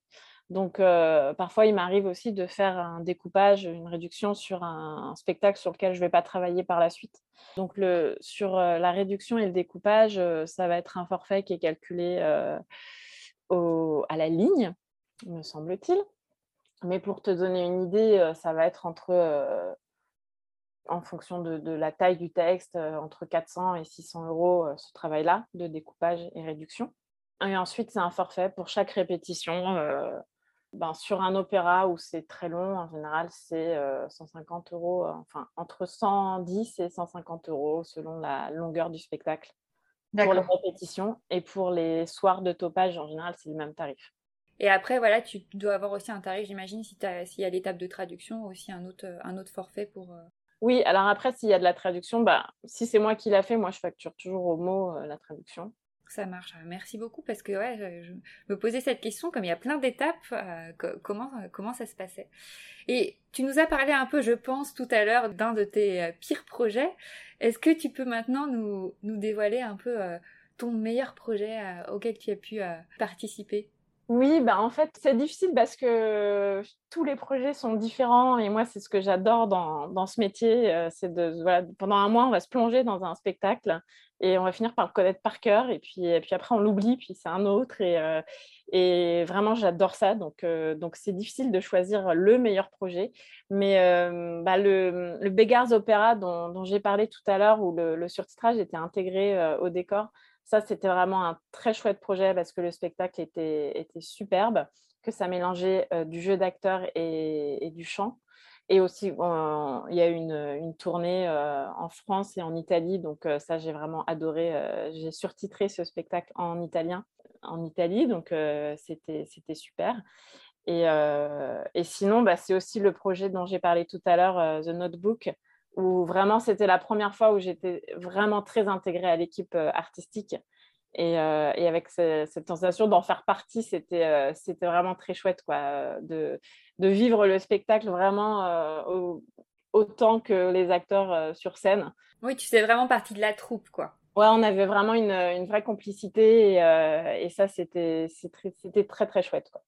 Donc, euh, parfois, il m'arrive aussi de faire un découpage, une réduction sur un, spectacle sur lequel je ne vais pas travailler par la suite. Donc, sur euh, la réduction et le découpage, euh, ça va être un forfait qui est calculé à la ligne, me semble-t-il. Mais pour te donner une idée, ça va être entre en fonction de, la taille du texte, entre 400 et 600 euros, ce travail-là de découpage et réduction. Et ensuite, c'est un forfait pour chaque répétition. Ben, sur un opéra où c'est très long, en général, c'est 150 euros, enfin entre 110 et 150 euros selon la longueur du spectacle pour les répétitions. Et pour les soirs de topage, en général, c'est le même tarif. Et après, voilà, tu dois avoir aussi un tarif, j'imagine, s'il y a l'étape de traduction, aussi un autre, un autre forfait pour. Euh, oui, alors après, s'il y a de la traduction, bah, si c'est moi qui l'a fait, moi, je facture toujours au mot euh, la traduction. Ça marche. Merci beaucoup parce que ouais, je, me posais cette question comme il y a plein d'étapes, euh, comment comment ça se passait. Et tu nous as parlé un peu, je pense, tout à l'heure d'un de tes pires projets. Est-ce que tu peux maintenant nous, nous dévoiler un peu ton meilleur projet auquel tu as pu participer? Oui, bah en fait, c'est difficile parce que tous les projets sont différents et moi, c'est ce que j'adore dans, ce métier. C'est de, pendant un mois, on va se plonger dans un spectacle et on va finir par le connaître par cœur et puis, après, on l'oublie, puis c'est un autre. Et, vraiment, j'adore ça. Donc, donc, c'est difficile de choisir le meilleur projet. Mais bah, le, le Beggars Opera dont, dont j'ai parlé tout à l'heure, où le, le surtitrage était intégré au décor, ça, c'était vraiment un très chouette projet parce que le spectacle était, était superbe, que ça mélangeait euh, du jeu d'acteur et, du chant. Et aussi, il y a eu une, tournée euh, en France et en Italie. Donc, euh, ça, j'ai vraiment adoré. j'ai surtitré ce spectacle en italien en Italie. Donc, c'était super. Et, et sinon, bah, c'est aussi le projet dont j'ai parlé tout à l'heure, The Notebook, où vraiment c'était la première fois où j'étais vraiment très intégrée à l'équipe euh, artistique. Et, euh, et, avec cette sensation d'en faire partie, c'était euh, c'était vraiment très chouette quoi, de, de vivre le spectacle vraiment autant que les acteurs sur scène. Oui, tu fais vraiment partie de la troupe. quoi. Ouais, on avait vraiment une, une vraie complicité et, et ça, c'était très, très, très chouette. Quoi.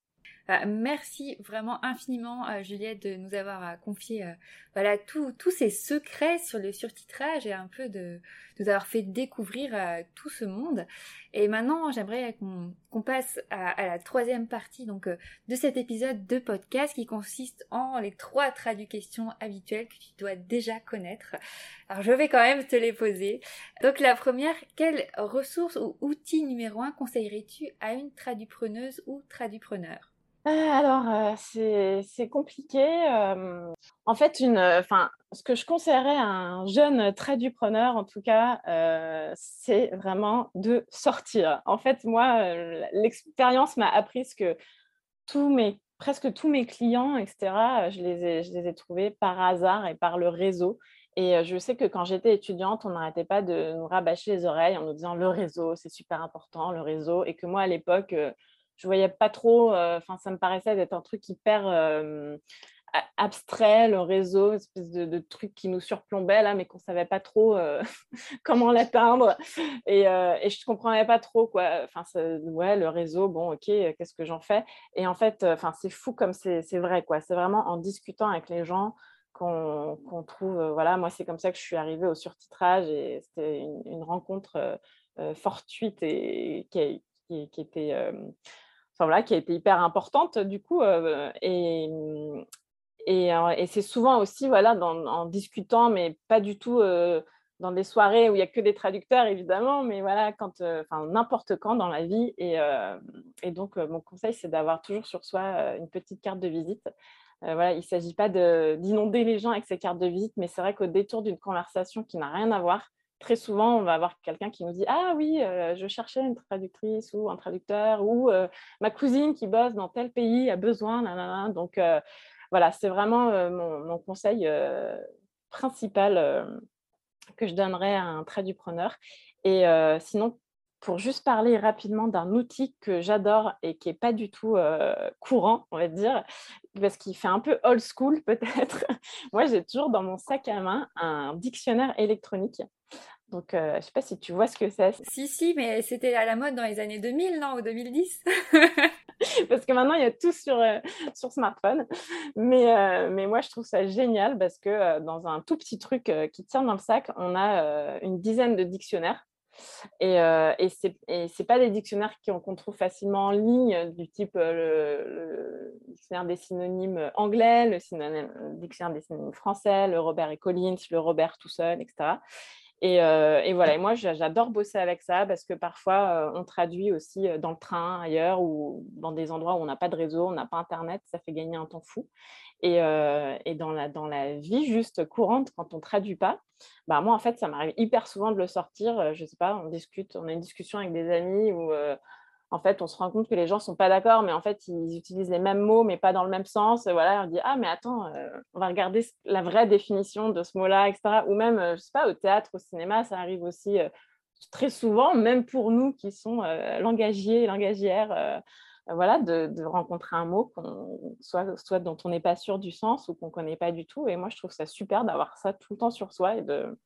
Bah, merci vraiment infiniment euh, Juliette de nous avoir euh, confié euh, voilà tous ces secrets sur le surtitrage et un peu de, nous avoir fait découvrir tout ce monde. Et maintenant j'aimerais qu'on passe à, la troisième partie donc de cet épisode de podcast qui consiste en les trois traductions habituelles que tu dois déjà connaître. Alors je vais quand même te les poser. Donc la première, quelle ressource ou outil numéro un conseillerais-tu à une tradupreneuse ou tradupreneur? Alors, euh, c'est compliqué. en fait, une, ce que je conseillerais à un jeune tradupreneur, en tout cas, euh, c'est vraiment de sortir. En fait, moi, l'expérience m'a appris que tous mes, presque tous mes clients, etc., je les, ai, je les ai trouvés par hasard et par le réseau. Et je sais que quand j'étais étudiante, on n'arrêtait pas de nous rabâcher les oreilles en nous disant le réseau, c'est super important, le réseau. Et que moi, à l'époque, je voyais pas trop, euh, enfin, ça me paraissait d'être un truc hyper abstrait, le réseau, une espèce de, truc qui nous surplombait là, mais qu'on savait pas trop euh, comment l'atteindre. Et, euh, et, je comprenais pas trop quoi. Enfin, ouais, le réseau, bon, ok, qu'est-ce que j'en fais? Et en fait, enfin, c'est fou comme c'est vrai quoi. C'est vraiment en discutant avec les gens qu'on trouve. voilà, moi, c'est comme ça que je suis arrivée au surtitrage et c'était une, rencontre fortuite et qui était qui a été hyper importante du coup. Euh, et, et, euh, et c'est souvent aussi voilà, en discutant, mais pas du tout euh, dans des soirées où il n'y a que des traducteurs, évidemment, mais voilà, quand, enfin, n'importe quand dans la vie. Et, et donc, mon conseil, c'est d'avoir toujours sur soi une petite carte de visite. voilà, il ne s'agit pas d'inonder les gens avec ces cartes de visite, mais c'est vrai qu'au détour d'une conversation qui n'a rien à voir, très souvent, on va avoir quelqu'un qui nous dit Ah oui, euh, je cherchais une traductrice ou un traducteur, ou euh, ma cousine qui bosse dans tel pays a besoin. Donc euh, voilà, c'est vraiment mon, conseil principal que je donnerais à un traducpreneur. Et sinon, pour juste parler rapidement d'un outil que j'adore et qui n'est pas du tout courant, on va dire, parce qu'il fait un peu old school peut-être. Moi, j'ai toujours dans mon sac à main un dictionnaire électronique donc, euh, je ne sais pas si tu vois ce que c'est. Si, si, mais c'était à la mode dans les années 2000, non Ou 2010 Parce que maintenant, il y a tout sur, euh, sur smartphone. Mais, euh, mais moi, je trouve ça génial parce que dans un tout petit truc qui tient dans le sac, on a une dizaine de dictionnaires. Et, euh, ce n'est pas des dictionnaires qu'on trouve facilement en ligne, du type le, dictionnaire des synonymes anglais, le, dictionnaire des synonymes français, le Robert et Collins, le Robert tout seul, etc. Et, et, voilà, et moi j'adore bosser avec ça parce que parfois on traduit aussi dans le train ailleurs ou dans des endroits où on n'a pas de réseau, on n'a pas internet, ça fait gagner un temps fou. Et, et dans, la, vie juste courante, quand on ne traduit pas, bah moi, en fait, ça m'arrive hyper souvent de le sortir. Je ne sais pas, on discute, on a une discussion avec des amis où, en fait, on se rend compte que les gens ne sont pas d'accord, mais en fait, ils utilisent les mêmes mots, mais pas dans le même sens. Voilà, on dit, ah, mais attends, on va regarder la vraie définition de ce mot-là, etc. Ou même, je ne sais pas, au théâtre, au cinéma, ça arrive aussi très souvent, même pour nous qui sont langagiers, langagières voilà, de, rencontrer un mot soit, soit dont on n'est pas sûr du sens ou qu'on ne connaît pas du tout. Et moi, je trouve ça super d'avoir ça tout le temps sur soi et de,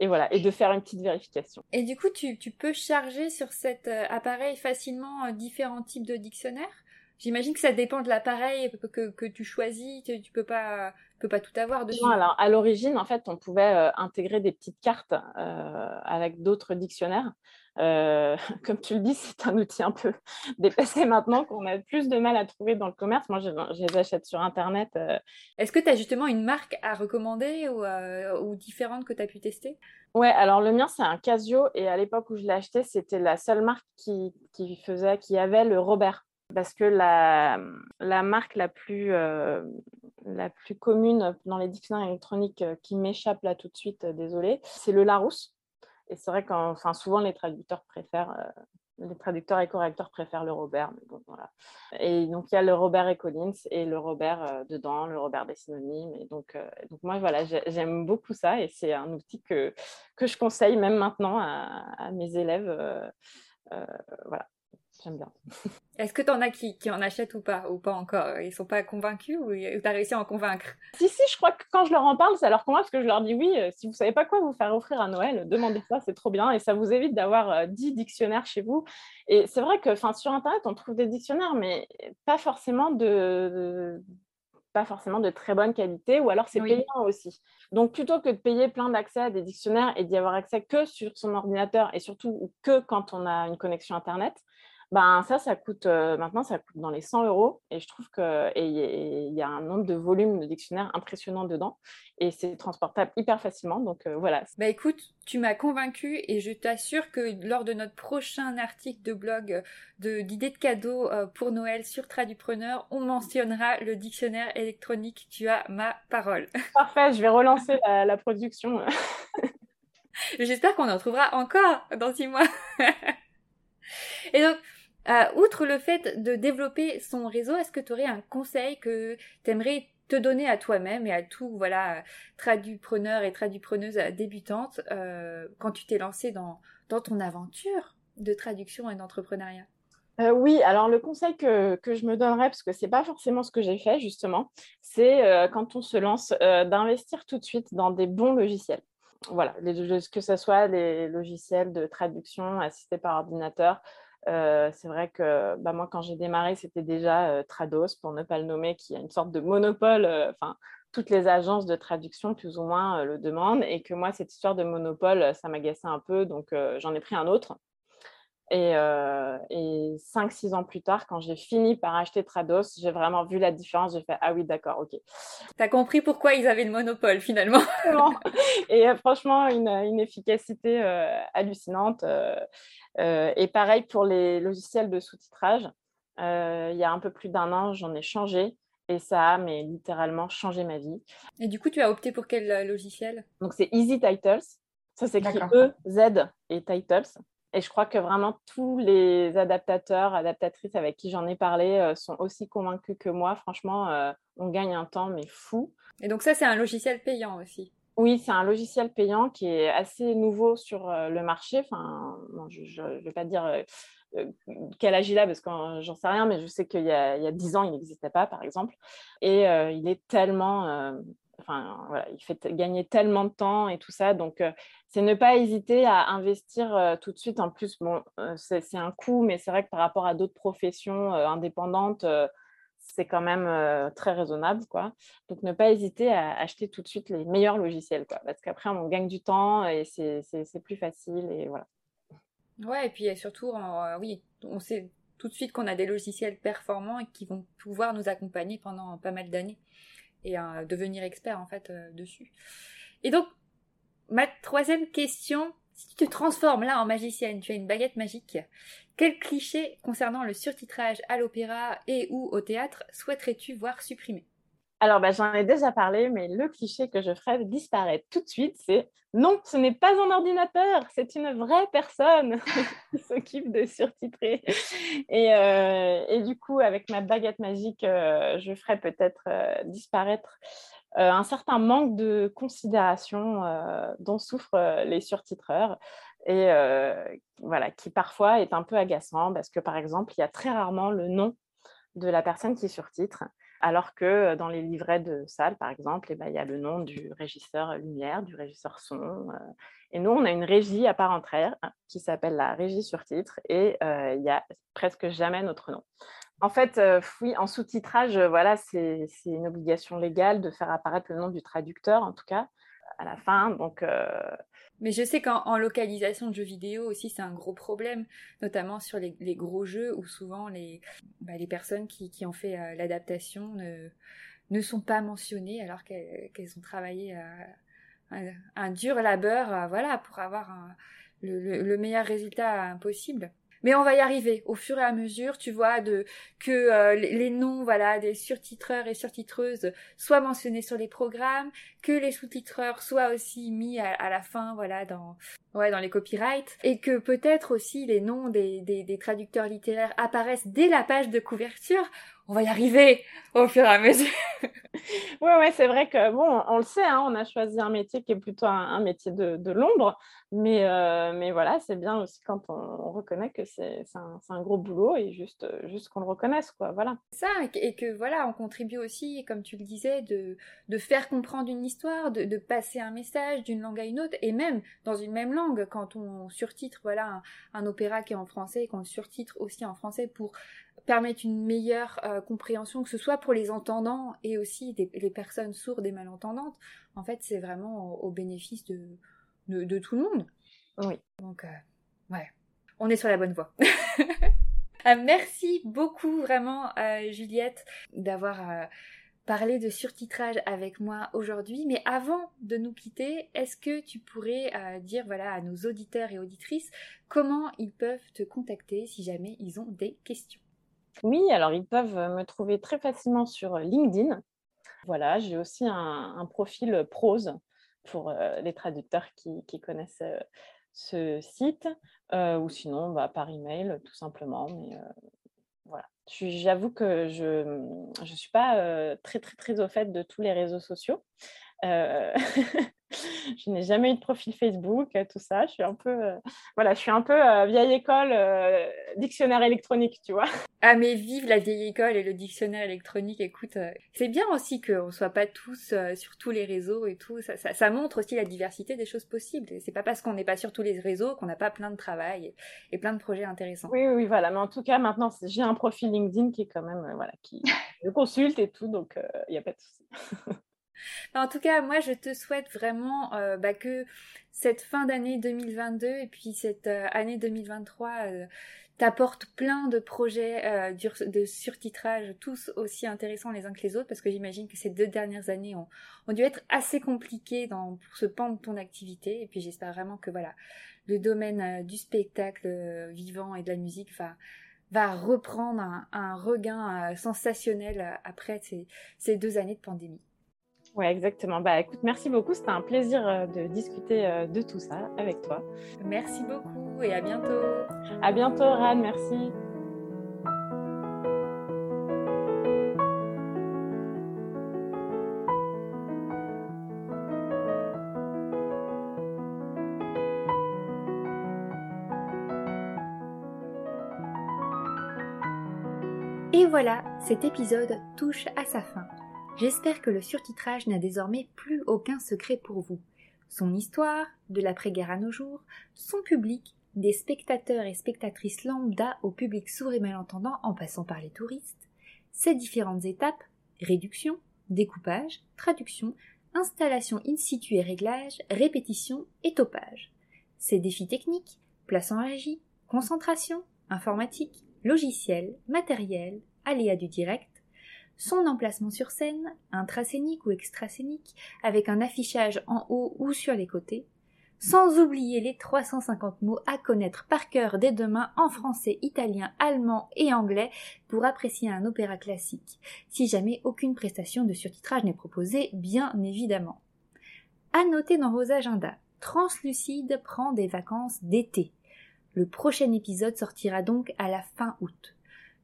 et voilà, et de faire une petite vérification. Et du coup, tu, peux charger sur cet euh, appareil facilement euh, différents types de dictionnaires? J'imagine que ça dépend de l'appareil que, tu choisis, tu, ne peux pas, peux pas tout avoir dessus. Non, alors à l'origine, en fait, on pouvait euh, intégrer des petites cartes avec d'autres dictionnaires. Euh, comme tu le dis, c'est un outil un peu dépassé maintenant qu'on a plus de mal à trouver dans le commerce. Moi, je, les achète sur Internet. Euh. Est-ce que tu as justement une marque à recommander ou, euh, ou différente que tu as pu tester? Ouais, alors le mien, c'est un Casio. Et à l'époque où je l'ai acheté, c'était la seule marque qui, qui, faisait, qui avait le Robert. Parce que la, la marque la plus, la plus commune dans les dictionnaires électroniques qui m'échappe là tout de suite, désolé, c'est le Larousse. Et c'est vrai qu'enfin, souvent, les traducteurs préfèrent, euh, les traducteurs et correcteurs préfèrent le Robert. Mais bon, voilà. Et donc, il y a le Robert et Collins et le Robert euh, dedans, le Robert des synonymes. Et donc, euh, donc moi, voilà, j'aime beaucoup ça et c'est un outil que, que je conseille même maintenant à, à mes élèves. voilà, j'aime bien. Est-ce que tu en as qui, qui, en achètent ou pas Ou pas encore? Ils sont pas convaincus ou tu as réussi à en convaincre? Si, si, je crois que quand je leur en parle, ça leur convainc parce que je leur dis oui, euh, si vous savez pas quoi vous faire offrir à Noël, demandez ça, c'est trop bien et ça vous évite d'avoir 10 euh, dictionnaires chez vous. Et c'est vrai que sur Internet, on trouve des dictionnaires, mais pas forcément de, pas forcément de très bonne qualité ou alors c'est payant aussi. Donc plutôt que de payer plein d'accès à des dictionnaires et d'y avoir accès que sur son ordinateur et surtout que quand on a une connexion Internet, ben, ça, ça coûte euh, maintenant, ça coûte dans les 100 euros. Et je trouve qu'il y a un nombre de volumes de dictionnaires impressionnant dedans. Et c'est transportable hyper facilement. Donc euh, voilà. Bah écoute, tu m'as convaincu et je t'assure que lors de notre prochain article de blog d'idées de, cadeaux euh, pour Noël sur Tradupreneur, on mentionnera le dictionnaire électronique. Tu as ma parole. Parfait, je vais relancer la, la production. J'espère qu'on en trouvera encore dans six mois. Et donc, euh, outre le fait de développer son réseau, est-ce que tu aurais un conseil que tu aimerais te donner à toi-même et à tout voilà tradupreneur et tradupreneuse débutante euh, quand tu t'es lancé dans, dans ton aventure de traduction et d'entrepreneuriat? Euh, oui, alors le conseil que, que, je me donnerais, parce que ce n'est pas forcément ce que j'ai fait justement, c'est quand on se lance d'investir tout de suite dans des bons logiciels. Voilà, que ce soit les logiciels de traduction assistés par ordinateur, euh, c'est vrai que bah, moi, quand j'ai démarré, c'était déjà euh, Trados, pour ne pas le nommer, qui a une sorte de monopole. Euh, enfin, toutes les agences de traduction, plus ou moins, le demandent. Et que moi, cette histoire de monopole, ça m'agaçait un peu. Donc, j'en ai pris un autre. Et, et 5-6 ans plus tard, quand j'ai fini par acheter Trados, j'ai vraiment vu la différence. J'ai fait Ah oui, d'accord, ok. T'as compris pourquoi ils avaient le monopole finalement. et franchement, une, une efficacité hallucinante. Euh, et pareil pour les logiciels de sous-titrage. Euh, il y a un peu plus d'un an, j'en ai changé et ça a mais littéralement changé ma vie. Et du coup, tu as opté pour quel euh, logiciel? Donc c'est Easy Titles. Ça s'écrit E, Z et Titles. Et je crois que vraiment tous les adaptateurs, adaptatrices avec qui j'en ai parlé sont aussi convaincus que moi. Franchement, on gagne un temps, mais fou. Et donc ça, c'est un logiciel payant aussi oui, c'est un logiciel payant qui est assez nouveau sur le marché. Enfin, je ne vais pas dire quel âge il a parce que j'en sais rien, mais je sais qu'il y a dix ans, il n'existait pas, par exemple. Et il est tellement enfin voilà, il fait gagner tellement de temps et tout ça. Donc, c'est ne pas hésiter à investir tout de suite. En plus, bon, c'est un coût, mais c'est vrai que par rapport à d'autres professions indépendantes, c'est quand même euh, très raisonnable. Quoi. Donc, ne pas hésiter à acheter tout de suite les meilleurs logiciels, quoi, parce qu'après, on gagne du temps et c'est plus facile. Et voilà. Ouais, et puis surtout, oui, on sait tout de suite qu'on a des logiciels performants et qui vont pouvoir nous accompagner pendant pas mal d'années et devenir expert en fait dessus. Et donc, ma troisième question, si tu te transformes là en magicienne, tu as une baguette magique, quel cliché concernant le surtitrage à l'opéra et ou au théâtre souhaiterais-tu voir supprimé alors, bah, j'en ai déjà parlé, mais le cliché que je ferais disparaître tout de suite, c'est non, ce n'est pas un ordinateur, c'est une vraie personne qui s'occupe de surtitrer. Et, euh, et, du coup, avec ma baguette magique, euh, je ferais peut-être euh, disparaître un certain manque de considération dont souffrent les surtitreurs et voilà, qui parfois est un peu agaçant parce que, par exemple, il y a très rarement le nom de la personne qui surtitre alors que dans les livrets de salle, par exemple, eh ben, il y a le nom du régisseur lumière, du régisseur son. et nous, on a une régie à part entière hein, qui s'appelle la régie sur titre et il n'y a presque jamais notre nom. En fait, oui, en sous-titrage, voilà, c'est une obligation légale de faire apparaître le nom du traducteur, en tout cas, à la fin. Donc, mais je sais qu'en localisation de jeux vidéo aussi, c'est un gros problème, notamment sur les, gros jeux où souvent les, bah, les personnes qui, qui, ont fait euh, l'adaptation ne, ne sont pas mentionnées alors qu'elles ont travaillé euh, un, dur labeur euh, voilà, pour avoir le, le, meilleur résultat possible. Mais on va y arriver au fur et à mesure, tu vois, de que euh, les noms, voilà, des surtitreurs et surtitreuses soient mentionnés sur les programmes, que les sous-titreurs soient aussi mis à, la fin, voilà, dans ouais, dans les copyrights, et que peut-être aussi les noms des, des, des traducteurs littéraires apparaissent dès la page de couverture on va y arriver au fur et à mesure. oui, ouais, c'est vrai que, bon, on le sait, hein, on a choisi un métier qui est plutôt un, métier de, l'ombre, mais, euh, mais voilà, c'est bien aussi quand on, reconnaît que c'est un, gros boulot et juste, juste qu'on le reconnaisse, quoi, voilà. Ça, et que, voilà, on contribue aussi, comme tu le disais, de, de faire comprendre une histoire, de, de passer un message d'une langue à une autre, et même dans une même langue, quand on surtitre, voilà, un, un opéra qui est en français, et qu'on surtitre aussi en français pour permettre une meilleure euh, compréhension, que ce soit pour les entendants et aussi les personnes sourdes et malentendantes. En fait, c'est vraiment au, bénéfice de, de, tout le monde. Oui. Donc, euh, ouais, on est sur la bonne voie. Euh, merci beaucoup vraiment, Juliette, d'avoir parlé de surtitrage avec moi aujourd'hui. Mais avant de nous quitter, est-ce que tu pourrais dire voilà à nos auditeurs et auditrices comment ils peuvent te contacter si jamais ils ont des questions? Oui, alors ils peuvent me trouver très facilement sur LinkedIn. Voilà, j'ai aussi un, profil prose pour les traducteurs qui, connaissent ce site, ou sinon bah, par email tout simplement. Mais voilà, j'avoue que je ne suis pas très très très au fait de tous les réseaux sociaux. je n'ai jamais eu de profil Facebook, euh, tout ça. Je suis un peu, euh, voilà, je suis un peu euh, vieille école, dictionnaire électronique, tu vois. Ah mais vive la vieille école et le dictionnaire électronique. Écoute, c'est bien aussi qu'on soit pas tous sur tous les réseaux et tout. Ça, montre aussi la diversité des choses possibles. C'est pas parce qu'on n'est pas sur tous les réseaux qu'on n'a pas plein de travail et, plein de projets intéressants. Oui, oui, voilà. Mais en tout cas, maintenant, j'ai un profil LinkedIn qui est quand même, voilà, qui je consulte et tout, donc il n'y a pas de souci. En tout cas, moi, je te souhaite vraiment euh, bah, que cette fin d'année 2022 et puis cette euh, année 2023 euh, t'apporte plein de projets de surtitrage, tous aussi intéressants les uns que les autres, parce que j'imagine que ces deux dernières années ont, dû être assez compliquées dans, pour ce pan de ton activité. Et puis j'espère vraiment que voilà, le domaine du spectacle vivant et de la musique va reprendre un, regain sensationnel après ces deux années de pandémie. Oui, exactement. Bah écoute, merci beaucoup. C'était un plaisir euh, de discuter euh, de tout ça avec toi. Merci beaucoup et à bientôt. À bientôt, Ran. Merci. Et voilà, cet épisode touche à sa fin. J'espère que le surtitrage n'a désormais plus aucun secret pour vous. Son histoire, de l'après-guerre à nos jours, son public, des spectateurs et spectatrices lambda au public sourd et malentendant en passant par les touristes, ses différentes étapes, réduction, découpage, traduction, installation in situ et réglage, répétition et topage. Ses défis techniques, place en régie, concentration, informatique, logiciel, matériel, aléas du direct, son emplacement sur scène, intrascénique ou extrascénique, avec un affichage en haut ou sur les côtés, sans oublier les 350 mots à connaître par cœur dès demain en français, italien, allemand et anglais pour apprécier un opéra classique, si jamais aucune prestation de surtitrage n'est proposée, bien évidemment. À noter dans vos agendas, Translucide prend des vacances d'été. Le prochain épisode sortira donc à la fin août.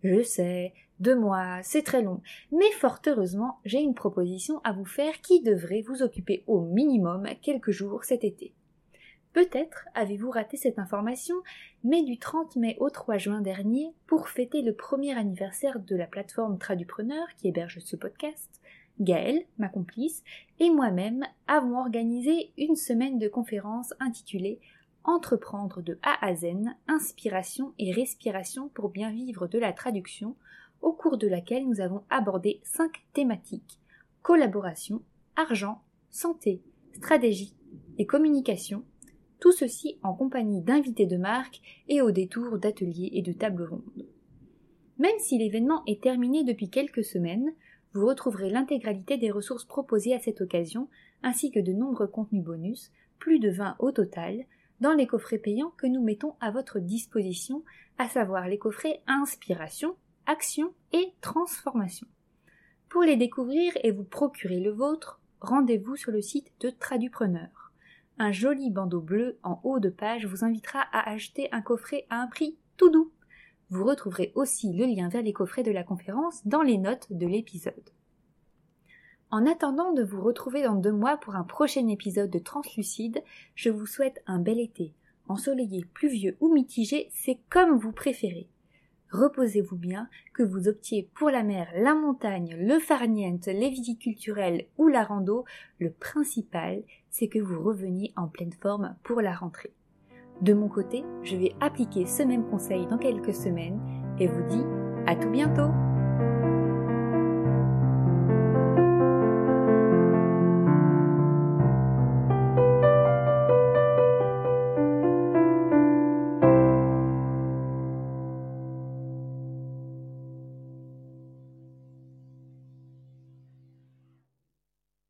Je sais, deux mois, c'est très long, mais fort heureusement, j'ai une proposition à vous faire qui devrait vous occuper au minimum quelques jours cet été. Peut-être avez-vous raté cette information, mais du 30 mai au 3 juin dernier, pour fêter le premier anniversaire de la plateforme Tradupreneur qui héberge ce podcast, Gaëlle, ma complice, et moi-même avons organisé une semaine de conférences intitulée Entreprendre de A à Z, inspiration et respiration pour bien vivre de la traduction, au cours de laquelle nous avons abordé cinq thématiques collaboration, argent, santé, stratégie et communication, tout ceci en compagnie d'invités de marque et au détour d'ateliers et de tables rondes. Même si l'événement est terminé depuis quelques semaines, vous retrouverez l'intégralité des ressources proposées à cette occasion, ainsi que de nombreux contenus bonus, plus de 20 au total, dans les coffrets payants que nous mettons à votre disposition, à savoir les coffrets Inspiration, Action et Transformation. Pour les découvrir et vous procurer le vôtre, rendez-vous sur le site de Tradupreneur un joli bandeau bleu en haut de page vous invitera à acheter un coffret à un prix tout doux. Vous retrouverez aussi le lien vers les coffrets de la conférence dans les notes de l'épisode. En attendant de vous retrouver dans deux mois pour un prochain épisode de Translucide, je vous souhaite un bel été. Ensoleillé, pluvieux ou mitigé, c'est comme vous préférez. Reposez-vous bien, que vous optiez pour la mer, la montagne, le farniente, les culturelles ou la rando, le principal, c'est que vous reveniez en pleine forme pour la rentrée. De mon côté, je vais appliquer ce même conseil dans quelques semaines et vous dis à tout bientôt